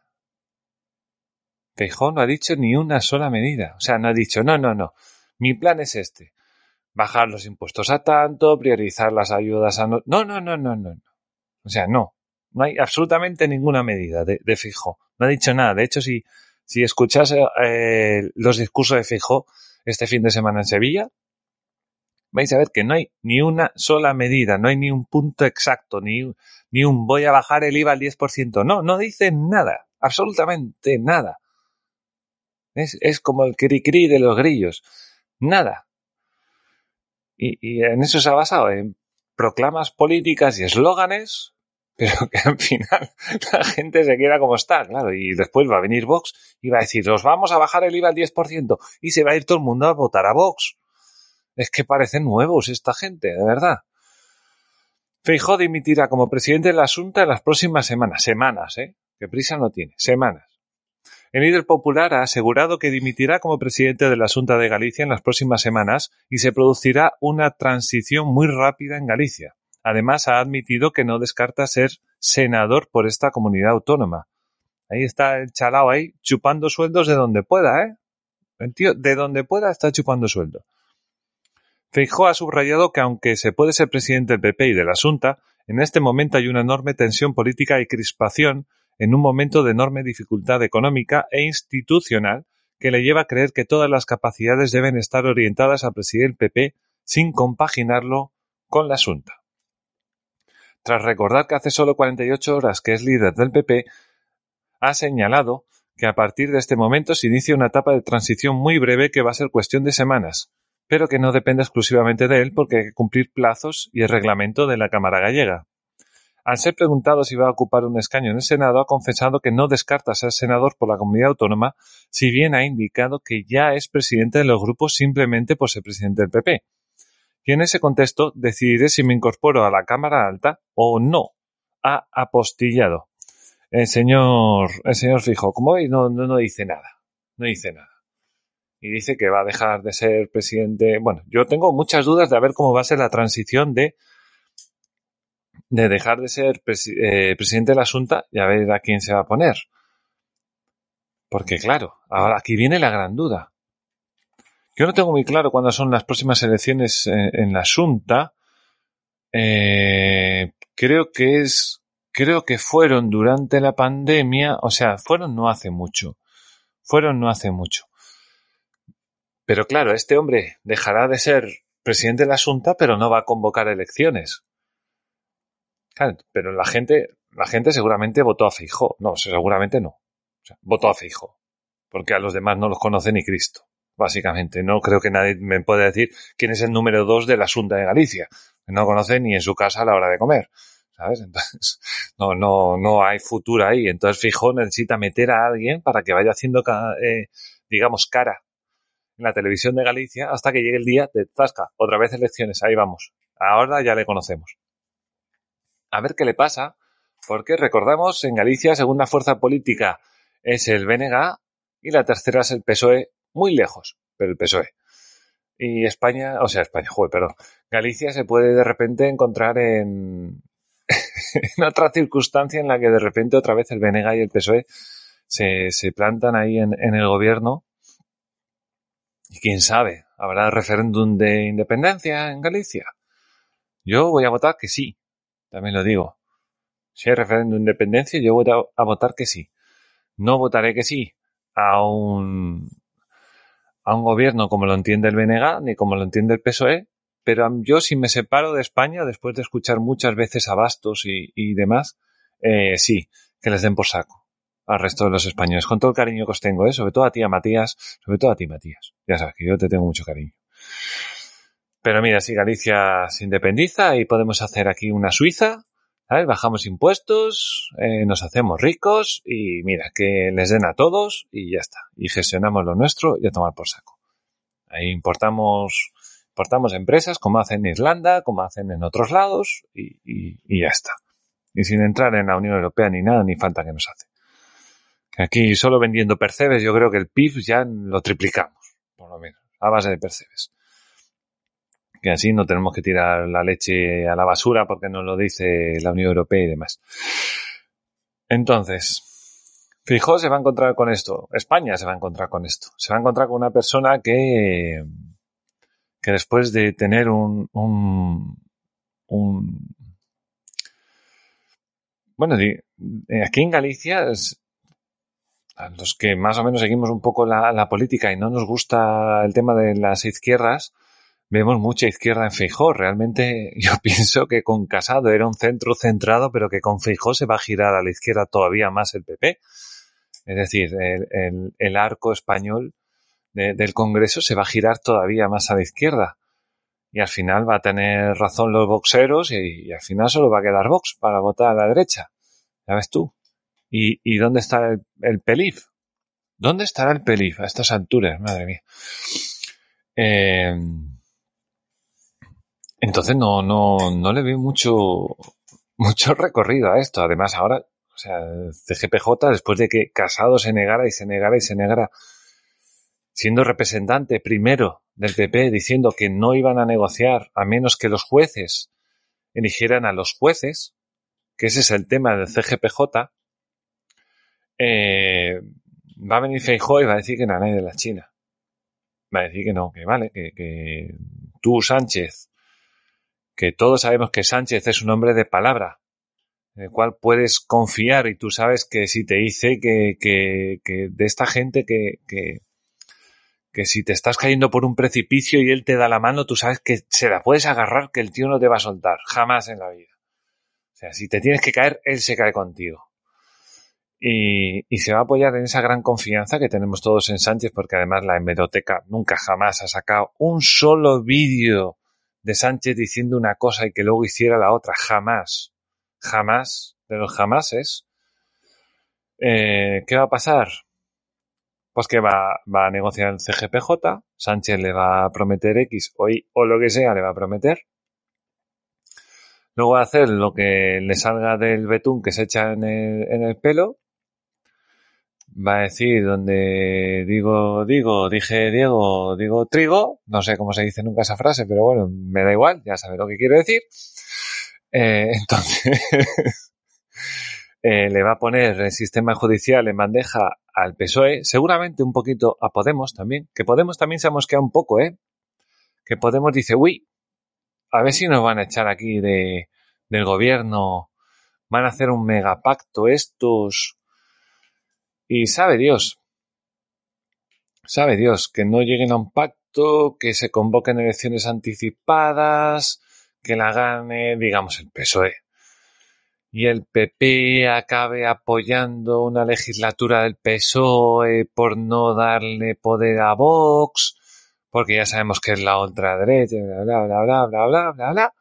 No ha dicho ni una sola medida. O sea, no ha dicho, no, no, no. Mi plan es este. Bajar los impuestos a tanto, priorizar las ayudas a... No, no, no, no, no, no. O sea, no. No hay absolutamente ninguna medida de, de Fijo. No ha dicho nada. De hecho, si, si escuchas eh, los discursos de Fijo este fin de semana en Sevilla, vais a ver que no hay ni una sola medida, no hay ni un punto exacto, ni, ni un voy a bajar el IVA al 10%. No, no dicen nada. Absolutamente nada. Es, es como el cri-cri de los grillos. Nada. Y, y en eso se ha basado, en proclamas políticas y eslóganes, (laughs) pero que al final (laughs) la gente se queda como está, claro. Y después va a venir Vox y va a decir, os vamos a bajar el IVA al 10%. Y se va a ir todo el mundo a votar a Vox. Es que parecen nuevos esta gente, de verdad. Feijó dimitirá como presidente de la Junta en las próximas semanas. Semanas, ¿eh? Que prisa no tiene. Semanas. El líder popular ha asegurado que dimitirá como presidente de la Junta de Galicia en las próximas semanas y se producirá una transición muy rápida en Galicia. Además, ha admitido que no descarta ser senador por esta comunidad autónoma. Ahí está el chalao ahí chupando sueldos de donde pueda, ¿eh? El tío, de donde pueda está chupando sueldo. Feijóo ha subrayado que aunque se puede ser presidente del PP y de la Junta, en este momento hay una enorme tensión política y crispación en un momento de enorme dificultad económica e institucional que le lleva a creer que todas las capacidades deben estar orientadas a presidir el PP sin compaginarlo con la Junta. Tras recordar que hace solo 48 horas que es líder del PP, ha señalado que a partir de este momento se inicia una etapa de transición muy breve que va a ser cuestión de semanas, pero que no depende exclusivamente de él porque hay que cumplir plazos y el reglamento de la Cámara Gallega. Al ser preguntado si va a ocupar un escaño en el Senado, ha confesado que no descarta ser senador por la comunidad autónoma, si bien ha indicado que ya es presidente de los grupos simplemente por ser presidente del PP. Y en ese contexto decidiré si me incorporo a la Cámara Alta o no, ha apostillado. El señor, el señor Fijo, como veis, no, no, no dice nada. No dice nada. Y dice que va a dejar de ser presidente. Bueno, yo tengo muchas dudas de a ver cómo va a ser la transición de de dejar de ser eh, presidente de la Junta y a ver a quién se va a poner. Porque claro, ahora aquí viene la gran duda. Yo no tengo muy claro cuándo son las próximas elecciones en, en la Junta. Eh, creo que es, creo que fueron durante la pandemia, o sea, fueron no hace mucho. Fueron no hace mucho. Pero claro, este hombre dejará de ser presidente de la Junta, pero no va a convocar elecciones. Claro, pero la gente, la gente seguramente votó a Feijó. No, seguramente no. O sea, votó a Feijó. Porque a los demás no los conoce ni Cristo. Básicamente. No creo que nadie me pueda decir quién es el número dos de la Junta de Galicia. No conoce ni en su casa a la hora de comer. ¿Sabes? Entonces, (laughs) no, no, no hay futuro ahí. Entonces Feijó necesita meter a alguien para que vaya haciendo, eh, digamos, cara en la televisión de Galicia hasta que llegue el día de Zasca. Otra vez elecciones, ahí vamos. Ahora ya le conocemos. A ver qué le pasa, porque recordamos, en Galicia segunda fuerza política es el BNG y la tercera es el PSOE, muy lejos, pero el PSOE. Y España, o sea, España, joder, perdón. Galicia se puede de repente encontrar en, (laughs) otra circunstancia en la que de repente otra vez el BNG y el PSOE se, se plantan ahí en el gobierno. Y quién sabe, ¿habrá referéndum de independencia en Galicia? Yo voy a votar que sí, también lo digo. Si hay referéndum de independencia, yo voy a, votar que sí. No votaré que sí a un, a un gobierno como lo entiende el BNG ni como lo entiende el PSOE, pero yo si me separo de España, después de escuchar muchas veces a Bastos y, y demás, eh, sí, que les den por saco al resto de los españoles, con todo el cariño que os tengo, ¿eh? sobre todo a ti, Matías, sobre todo a ti, Matías. Ya sabes que yo te tengo mucho cariño. Pero mira, si Galicia se independiza y podemos hacer aquí una Suiza, ¿sabes? Bajamos impuestos, eh, nos hacemos ricos y mira, que les den a todos y ya está. Y gestionamos lo nuestro y a tomar por saco. Ahí importamos, importamos empresas como hacen en Irlanda, como hacen en otros lados y, y, y ya está. Y sin entrar en la Unión Europea ni nada, ni falta que nos hace. Aquí solo vendiendo percebes, yo creo que el PIB ya lo triplicamos, por lo menos, a base de percebes. Que así no tenemos que tirar la leche a la basura porque nos lo dice la Unión Europea y demás. Entonces, Fijó se va a encontrar con esto. España se va a encontrar con esto. Se va a encontrar con una persona que, que después de tener un, un, un bueno, aquí en Galicia los que más o menos seguimos un poco la, política y no nos gusta el tema de las izquierdas, vemos mucha izquierda en Feijó. Realmente (laughs) yo pienso que con Casado era un centro centrado, pero que con Feijó se va a girar a la izquierda todavía más el PP. Es decir, el, arco español de, del Congreso se va a girar todavía más a la izquierda. Y al final va a tener razón los boxeros y, y al final solo va a quedar Vox para votar a la derecha. Ya ves tú. ¿Y, dónde está el, el, pelif? ¿Dónde estará el pelif a estas alturas? Madre mía. Eh, entonces no, no, no le veo mucho, (laughs) mucho recorrido a esto. Además, ahora, o sea, CGPJ, después de que Casado se negara y se negara y se negara, siendo representante primero del PP, diciendo que no iban a negociar a menos que los jueces eligieran a los jueces, que ese es el tema del CGPJ, eh, va a venir Feijóo y va a decir que no hay de la China. Va a decir que no, que vale, que, que tú, Sánchez, que todos sabemos que Sánchez es un hombre de palabra, en el cual puedes confiar y tú sabes que si te dice que, que, que de esta gente que, que, que si te estás cayendo por un precipicio y él te da la mano, tú sabes que se la puedes agarrar, que el tío no te va a soltar, jamás en la vida. O sea, si te tienes que caer, él se cae contigo. Y, y, se va a apoyar en esa gran confianza que tenemos todos en Sánchez, porque además la hemeroteca nunca jamás ha sacado un solo vídeo de Sánchez diciendo una cosa y que luego hiciera la otra. Jamás. Jamás. De los jamases. Eh, ¿Qué va a pasar? Pues que va, va a negociar el CGPJ, Sánchez le va a prometer X o, o lo que sea le va a prometer. Luego va a hacer lo que le salga del betún que se echa en el, en el pelo va a decir donde digo, digo, dije Diego, digo trigo, no sé cómo se dice nunca esa frase, pero bueno, me da igual, ya sabe lo que quiero decir. Eh, (laughs) entonces, eh, le va a poner el sistema judicial en bandeja al PSOE, seguramente un poquito a Podemos también, que Podemos también se ha mosqueado un poco, ¿eh? Que Podemos dice, uy, a ver si nos van a echar aquí de, del gobierno, van a hacer un megapacto estos, y sabe Dios, sabe Dios, que no lleguen a un pacto, que se convoquen elecciones anticipadas, que la gane, digamos, el PSOE. Y el PP acabe apoyando una legislatura del PSOE por no darle poder a Vox, porque ya sabemos que es la ultraderecha, bla, bla, bla, bla, bla, bla, bla, bla.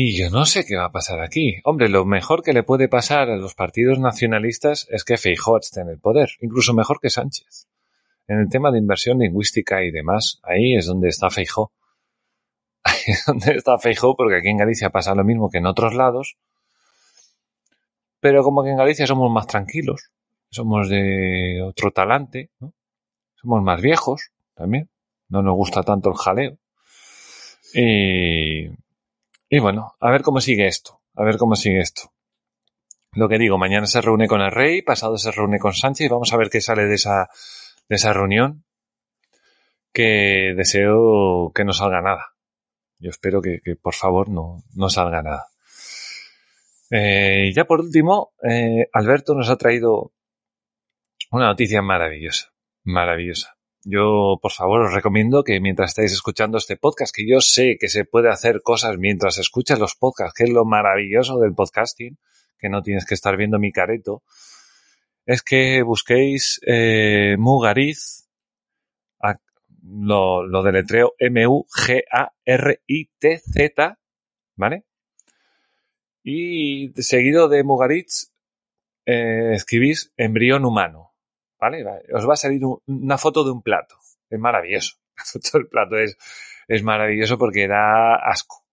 Y yo no sé qué va a pasar aquí. Hombre, lo mejor que le puede pasar a los partidos nacionalistas es que Feijóo esté en el poder, incluso mejor que Sánchez. en el tema de inversión lingüística y demás, ahí es donde está Feijó. (laughs) Ahí es donde está Feijó, porque aquí en Galicia pasa lo mismo que en otros lados. Pero como que en Galicia somos más tranquilos, somos de otro talante, ¿no? somos más viejos también, no nos gusta tanto el jaleo. Y, y bueno, a ver cómo sigue esto, a ver cómo sigue esto. Lo que digo, mañana se reúne con el rey, pasado se reúne con Sánchez y vamos a ver qué sale de esa, de esa reunión. Que deseo que no salga nada. Yo espero que, por favor no, no salga nada. Eh, ya por último, eh, Alberto nos ha traído una noticia maravillosa, maravillosa. Yo, por favor, os recomiendo que mientras estáis escuchando este podcast, que yo sé que se puede hacer cosas mientras escuchas los podcasts, que es lo maravilloso del podcasting, que no tienes que estar viendo mi careto, es que busquéis eh, Mugariz, lo, lo deletreo M-U-G-A-R-I-T-Z, ¿vale? Y seguido de Mugaritz, eh, escribís embrión humano, ¿vale? Os va a salir un- una foto de un plato. Es maravilloso. (laughs) La foto del plato es, es maravilloso porque da asco,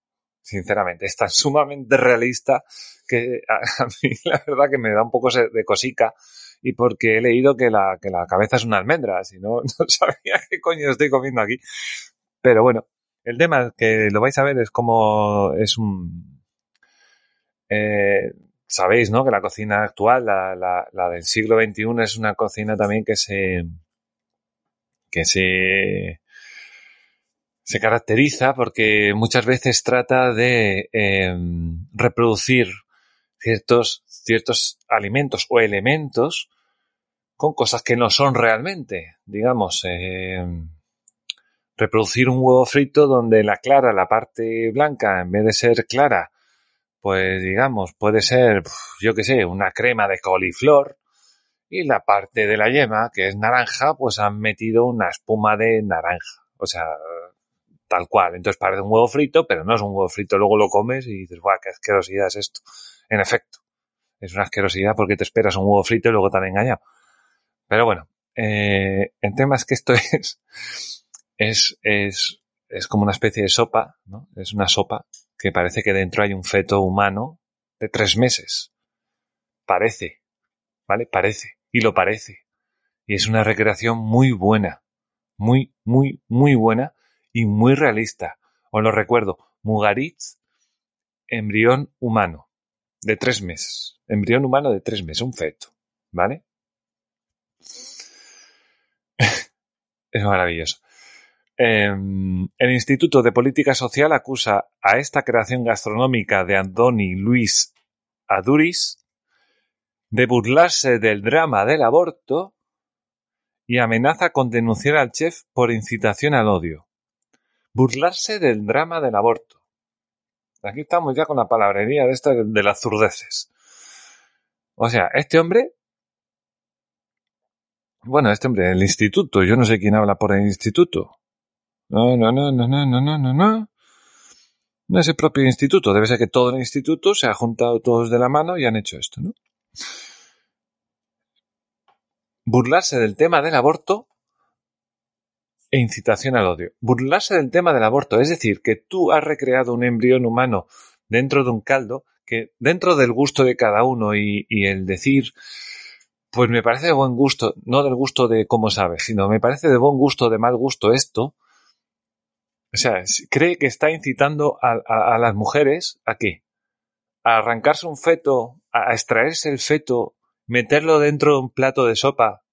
sinceramente. Es tan sumamente realista que a, (laughs) mí la verdad que me da un poco de cosica y porque he leído que la, que la cabeza es una almendra, si no, (laughs) no sabía qué coño estoy comiendo aquí. Pero bueno, el tema que lo vais a ver es como es un... eh, sabéis, ¿no? Que la cocina actual, la, del siglo XXI, es una cocina también que se... que se se caracteriza porque muchas veces trata de eh, reproducir ciertos, ciertos alimentos o elementos con cosas que no son realmente. Digamos, eh, reproducir un huevo frito donde la clara, la parte blanca, en vez de ser clara, pues digamos, puede ser, yo qué sé, una crema de coliflor. Y la parte de la yema, que es naranja, pues han metido una espuma de naranja. O sea, tal cual. Entonces parece un huevo frito, pero no es un huevo frito. Luego lo comes y dices, ¡guau, qué asquerosidad es esto! En efecto, es una asquerosidad porque te esperas un huevo frito y luego te han engañado. Pero bueno, eh, el tema es que esto (laughs) es, es, es, es como una especie de sopa, ¿no? Es una sopa que parece que dentro hay un feto humano de tres meses. Parece, ¿vale? Parece. Y lo parece. Y es una recreación muy buena. Muy, muy, muy buena y muy realista. Os lo recuerdo. Mugaritz, embrión humano de tres meses. Embrión humano de tres meses, un feto. ¿Vale? (laughs) es maravilloso. Eh, el Instituto de Política Social acusa a esta creación gastronómica de Andoni Luis Aduris de burlarse del drama del aborto y amenaza con denunciar al chef por incitación al odio. Burlarse del drama del aborto. Aquí estamos ya con la palabrería de esta de las zurdeces. O sea, este hombre bueno, este hombre, el instituto, yo no sé quién habla por el instituto. No, no, no, no, no, no, no, no. No es el propio instituto. Debe ser que todo el instituto se ha juntado todos de la mano y han hecho esto, ¿no? Burlarse del tema del aborto e incitación al odio. Burlarse del tema del aborto, es decir, que tú has recreado un embrión humano dentro de un caldo, que dentro del gusto de cada uno y, y el decir, pues me parece de buen gusto, no del gusto de cómo sabes, sino me parece de buen gusto, de mal gusto esto, o sea, cree que está incitando a, a, las mujeres a qué? A arrancarse un feto, a extraerse el feto, meterlo dentro de un plato de sopa,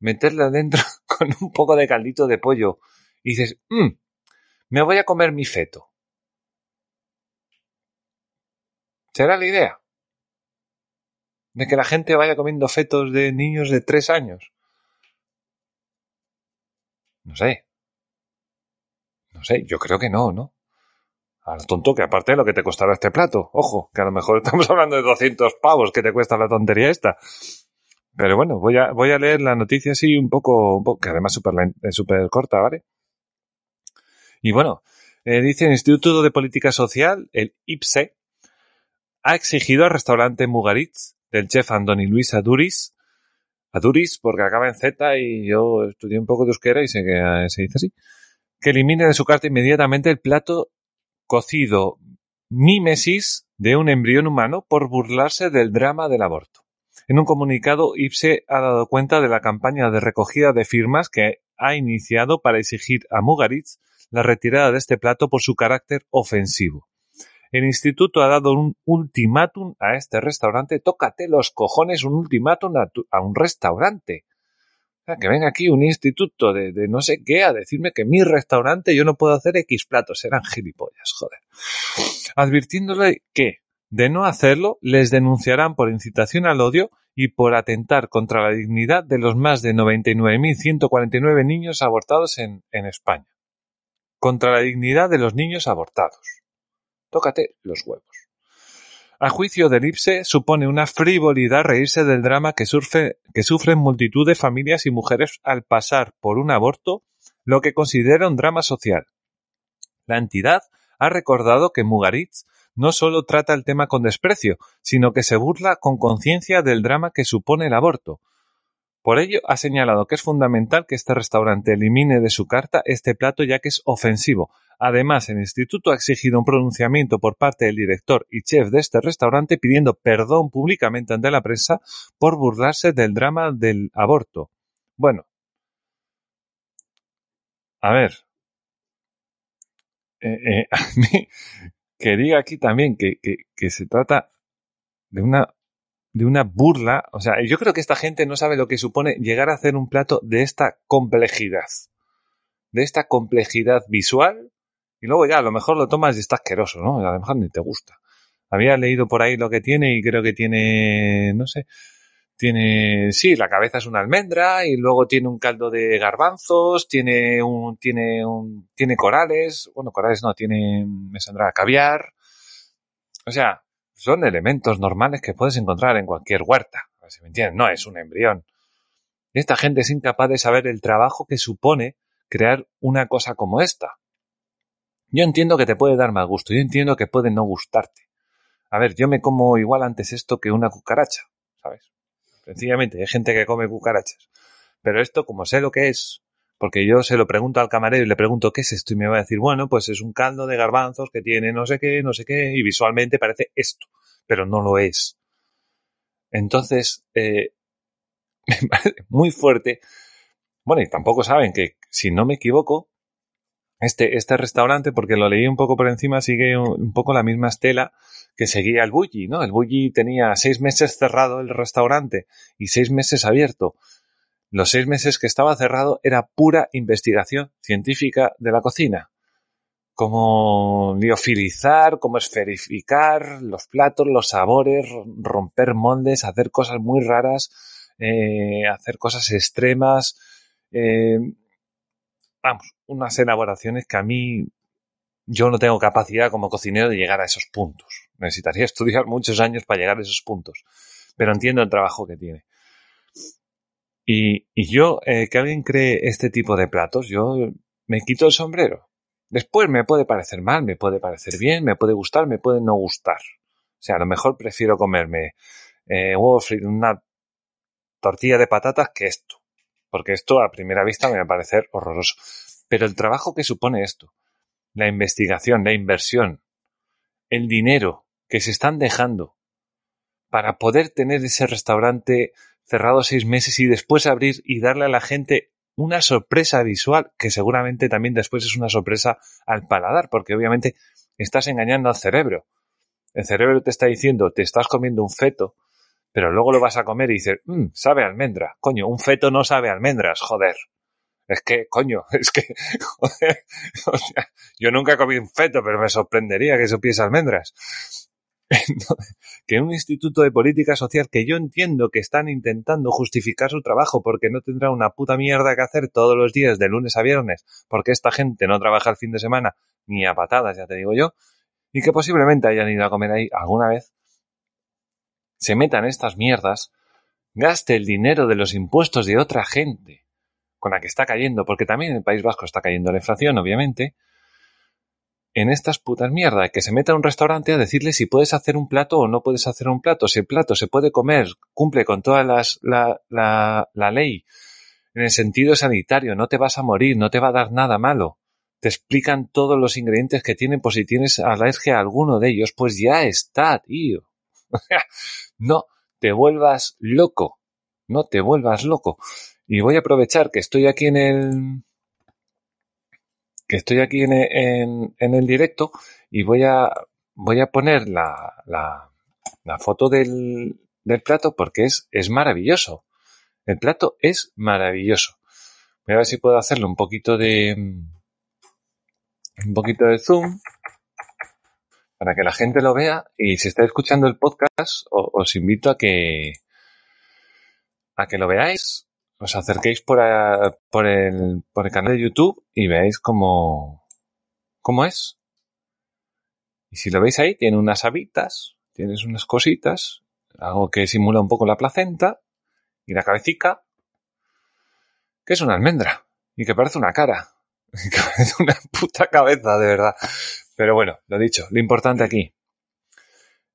meterlo dentro (laughs) con un poco de caldito de pollo y dices, mmm, me voy a comer mi feto. ¿Será la idea? de que la gente vaya comiendo fetos de niños de tres años. No sé. No sé, yo creo que no, ¿no? A tonto que aparte de lo que te costará este plato. Ojo, que a lo mejor (laughs) estamos hablando de 200 pavos que te cuesta la tontería esta. Pero bueno, voy a, voy a leer la noticia así un poco, un poco que además es súper corta, ¿vale? Y bueno, eh, dice el Instituto de Política Social, el IPSE, ha exigido al restaurante Mugaritz del chef Andoni Luis Aduris Aduriz, porque acaba en Z y yo estudié un poco de euskera y sé que eh, se dice así, que elimine de su carta inmediatamente el plato cocido mímesis de un embrión humano por burlarse del drama del aborto. En un comunicado, IPSE ha dado cuenta de la campaña de recogida de firmas que ha iniciado para exigir a Mugaritz la retirada de este plato por su carácter ofensivo. El instituto ha dado un ultimátum a este restaurante. Tócate los cojones un ultimátum a, un restaurante. Sea, que venga aquí un instituto de, de no sé qué a decirme que mi restaurante yo no puedo hacer X platos. Serán gilipollas, joder. Advirtiéndole que, de no hacerlo, les denunciarán por incitación al odio y por atentar contra la dignidad de los más de 99.149 niños abortados en, en España. Contra la dignidad de los niños abortados. Tócate los huevos. A juicio del IPSE, supone una frivolidad reírse del drama que, surfe- que sufren multitud de familias y mujeres al pasar por un aborto, lo que considera un drama social. La entidad ha recordado que Mugaritz no solo trata el tema con desprecio, sino que se burla con conciencia del drama que supone el aborto. Por ello, ha señalado que es fundamental que este restaurante elimine de su carta este plato ya que es ofensivo. Además, el instituto ha exigido un pronunciamiento por parte del director y chef de este restaurante pidiendo perdón públicamente ante la prensa por burlarse del drama del aborto. Bueno. A ver. Eh, eh, (laughs) a mí, que diga aquí también que, que, que se trata de una de una burla, o sea, yo creo que esta gente no sabe lo que supone llegar a hacer un plato de esta complejidad, de esta complejidad visual, y luego ya a lo mejor lo tomas y está asqueroso, ¿no? A lo mejor ni te gusta. Había leído por ahí lo que tiene y creo que tiene, no sé, tiene, sí, la cabeza es una almendra y luego tiene un caldo de garbanzos, tiene un, tiene un, tiene corales, bueno, corales no, tiene, me saldrá caviar, o sea, son elementos normales que puedes encontrar en cualquier huerta, si me entiendes, no es un embrión. Esta gente es incapaz de saber el trabajo que supone crear una cosa como esta. Yo entiendo que te puede dar mal gusto, yo entiendo que puede no gustarte. A ver, yo me como igual antes esto que una cucaracha, ¿sabes? Sencillamente, hay gente que come cucarachas. Pero esto, como sé lo que es, porque yo se lo pregunto al camarero y le pregunto qué es esto y me va a decir, bueno, pues es un caldo de garbanzos que tiene no sé qué, no sé qué, y visualmente parece esto, pero no lo es. Entonces, eh, (laughs) me parece muy fuerte. Bueno, y tampoco saben que, si no me equivoco, este, este restaurante, porque lo leí un poco por encima, sigue un, un poco la misma estela que seguía el Bulli, ¿no? El Bulli tenía seis meses cerrado el restaurante y seis meses abierto. Los seis meses que estaba cerrado era pura investigación científica de la cocina. Cómo liofilizar, cómo esferificar los platos, los sabores, romper moldes, hacer cosas muy raras, eh, hacer cosas extremas. Eh, vamos, unas elaboraciones que a mí yo no tengo capacidad como cocinero de llegar a esos puntos. Necesitaría (laughs) estudiar muchos años para llegar a esos puntos. Pero entiendo el trabajo que tiene. Y, yo, eh, que alguien cree este tipo de platos, yo me quito el sombrero. Después me puede parecer mal, me puede parecer bien, me puede gustar, me puede no gustar. O sea, a lo mejor prefiero comerme eh, una tortilla de patatas que esto. Porque esto a primera vista me va a parecer horroroso. Pero el trabajo que supone esto, la investigación, la inversión, el dinero que se están dejando para poder tener ese restaurante cerrado seis meses y después abrir y darle a la gente una sorpresa visual que seguramente también después es una sorpresa al paladar, porque obviamente estás engañando al cerebro. El cerebro te está diciendo, te estás comiendo un feto, pero luego lo vas a comer y dices, mmm, sabe almendra. Coño, un feto no sabe almendras, joder. Es que, coño, (laughs) es que, joder, yo nunca he comido un feto, pero me sorprendería que supiese almendras. (laughs) Que un instituto de política social que yo entiendo que están intentando justificar su trabajo porque no tendrá una puta mierda que hacer todos los días de lunes a viernes porque esta gente no trabaja el fin de semana ni a patadas, ya te digo yo, y que posiblemente hayan ido a comer ahí alguna vez, se metan estas mierdas, gaste el dinero de los impuestos de otra gente con la que está cayendo, porque también en el País Vasco está cayendo la inflación, obviamente, en estas putas mierdas, que se meta a un restaurante a decirle si puedes hacer un plato o no puedes hacer un plato, si el plato se puede comer, cumple con toda las, la, la, la ley en el sentido sanitario, no te vas a morir, no te va a dar nada malo. Te explican todos los ingredientes que tienen por si tienes alergia a alguno de ellos, pues ya está, tío. (laughs) no te vuelvas loco, no te vuelvas loco. Y voy a aprovechar que estoy aquí en el, que estoy aquí en, el directo y voy a, voy a poner la, la, foto del, del plato porque es, es maravilloso. El plato es maravilloso. Voy a ver si puedo hacerle un poquito de, un poquito de zoom para que la gente lo vea y si está escuchando el podcast os invito a que a que lo veáis os acerquéis por, a- por, el, por el canal de YouTube y veáis cómo, cómo es. Y si lo veis ahí, tiene unas habitas, tienes unas cositas, algo que simula un poco la placenta y la cabecita, que es una almendra y que parece una cara. (laughs) Que parece una puta cabeza, de verdad. Pero bueno, lo dicho, lo importante aquí.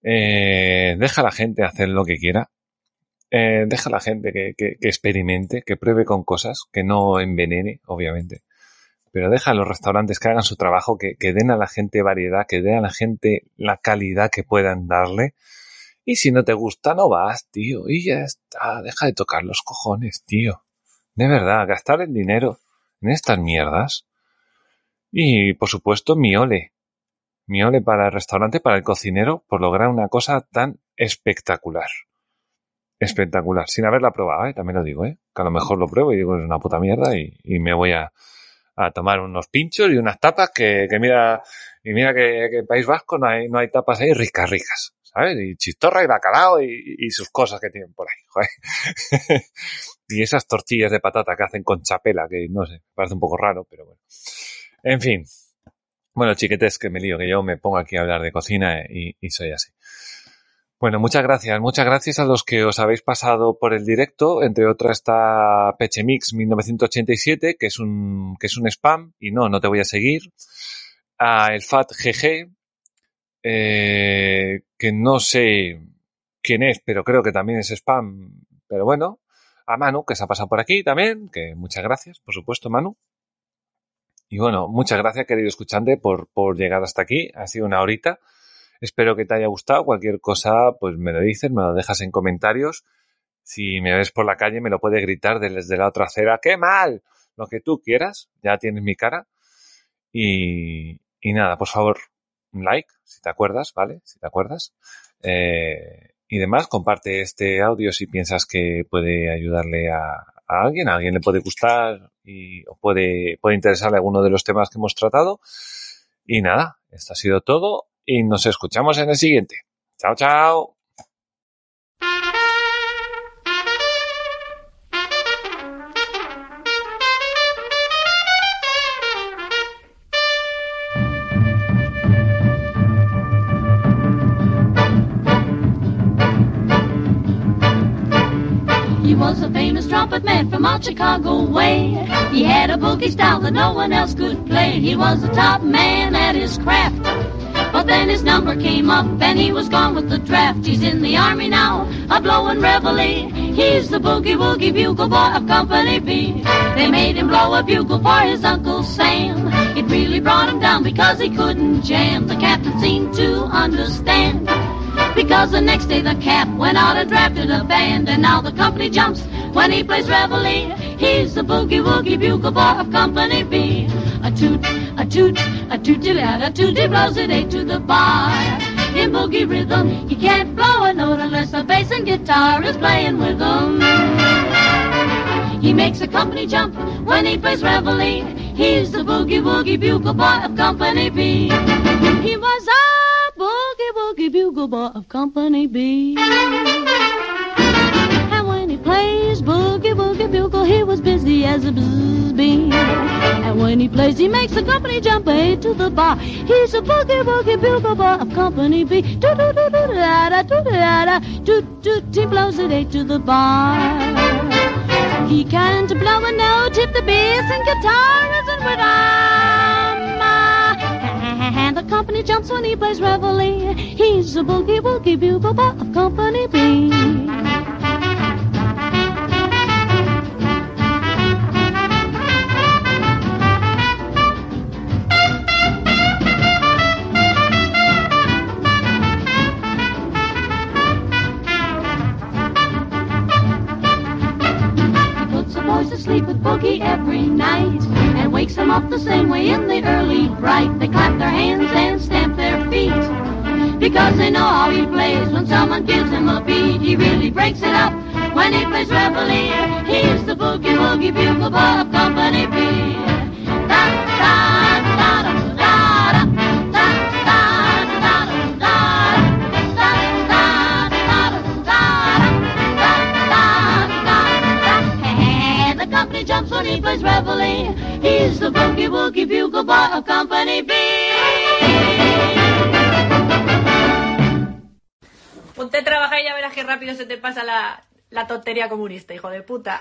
Eh, deja a la gente hacer lo que quiera. Eh, deja a la gente que, que- experimente, que pruebe con cosas, que no envenene, obviamente. Pero deja a los restaurantes que hagan su trabajo, que, que den a la gente variedad, que den a la gente la calidad que puedan darle. Y si no te gusta, no vas, tío. Y ya está. Deja de tocar los cojones, tío. De verdad, gastar el dinero en estas mierdas. Y, por supuesto, mi ole. Mi ole para el restaurante, para el cocinero, por lograr una cosa tan espectacular. Espectacular. Sin haberla probado, ¿eh? También lo digo, ¿eh? Que a lo mejor lo pruebo y digo, es una puta mierda y, y me voy a, a tomar unos pinchos y unas tapas que, que mira, y mira que, que en País Vasco no hay, no hay tapas ahí ricas, ricas, ¿sabes? Y chistorra y bacalao y, y sus cosas que tienen por ahí, joder. (laughs) y esas tortillas de patata que hacen con chapela, que no sé, parece un poco raro, pero bueno. En fin. Bueno, chiquetes, que me lío, que yo me pongo aquí a hablar de cocina y, y soy así. Bueno, muchas gracias. Muchas gracias a los que os habéis pasado por el directo. Entre otras está Pechemix 1987, que es un, que es un spam. Y no, no te voy a seguir. A el Fat GG, eh, que no sé quién es, pero creo que también es spam. Pero bueno, a Manu, que se ha pasado por aquí también, que muchas gracias, por supuesto, Manu. Y bueno, muchas gracias, querido escuchante, por, por llegar hasta aquí. Ha sido una horita. Espero que te haya gustado. Cualquier cosa, pues me lo dices, me lo dejas en comentarios. Si me ves por la calle, me lo puedes gritar desde la otra acera. ¡Qué mal! Lo que tú quieras. Ya tienes mi cara. Y, y nada, por favor, un like, si te acuerdas, ¿vale? Si te acuerdas. Eh, y demás, comparte este audio si piensas que puede ayudarle a, a alguien, a alguien le puede gustar y o puede, puede interesarle alguno de los temas que hemos tratado. Y nada, esto ha sido todo y nos escuchamos en el siguiente. Chao, chao. He was a famous trumpet man from out Chicago way. He had a boogie style that no one else could play. He was the top man at his craft. But then his number came up and he was gone with the draft. He's in the army now, a blowing reveille. He's the boogie woogie bugle boy of Company B. They made him blow a bugle for his Uncle Sam. It really brought him down because he couldn't jam. The captain seemed to understand. Because the next day the cap went out and drafted a band, and now the company jumps when he plays reveille. He's the boogie woogie bugle boy of Company B. A toot, a toot, a toot, a toot, he blows it to the bar. In boogie rhythm, he can't blow a note unless the bass and guitar is playing with him. He makes a company jump when he plays reveille. He's the boogie woogie bugle boy of Company B. He was a boogie woogie bugle boy of Company B. Plays boogie woogie bugle, he was busy as a buzz bee. And when he plays, he makes the company jump eight to the bar. He's a boogie woogie bugle boy of Company B. Do do do do da da do da da do do. He blows it eight to the bar. He can't blow a note if the bass and guitar isn't with him. Ah. And the company jumps when he plays reveille. He's the boogie woogie bugle boy of Company B. to sleep with Boogie every night and wakes them up the same way in the early bright. They clap their hands and stamp their feet because they know how he plays. When someone gives him a beat, he really breaks it up. When he plays reveille, he's the boogie woogie bugle of Company B. Da da plays reveille. Ponte trabajar y ya verás qué rápido se te pasa la, la tontería comunista, hijo de puta.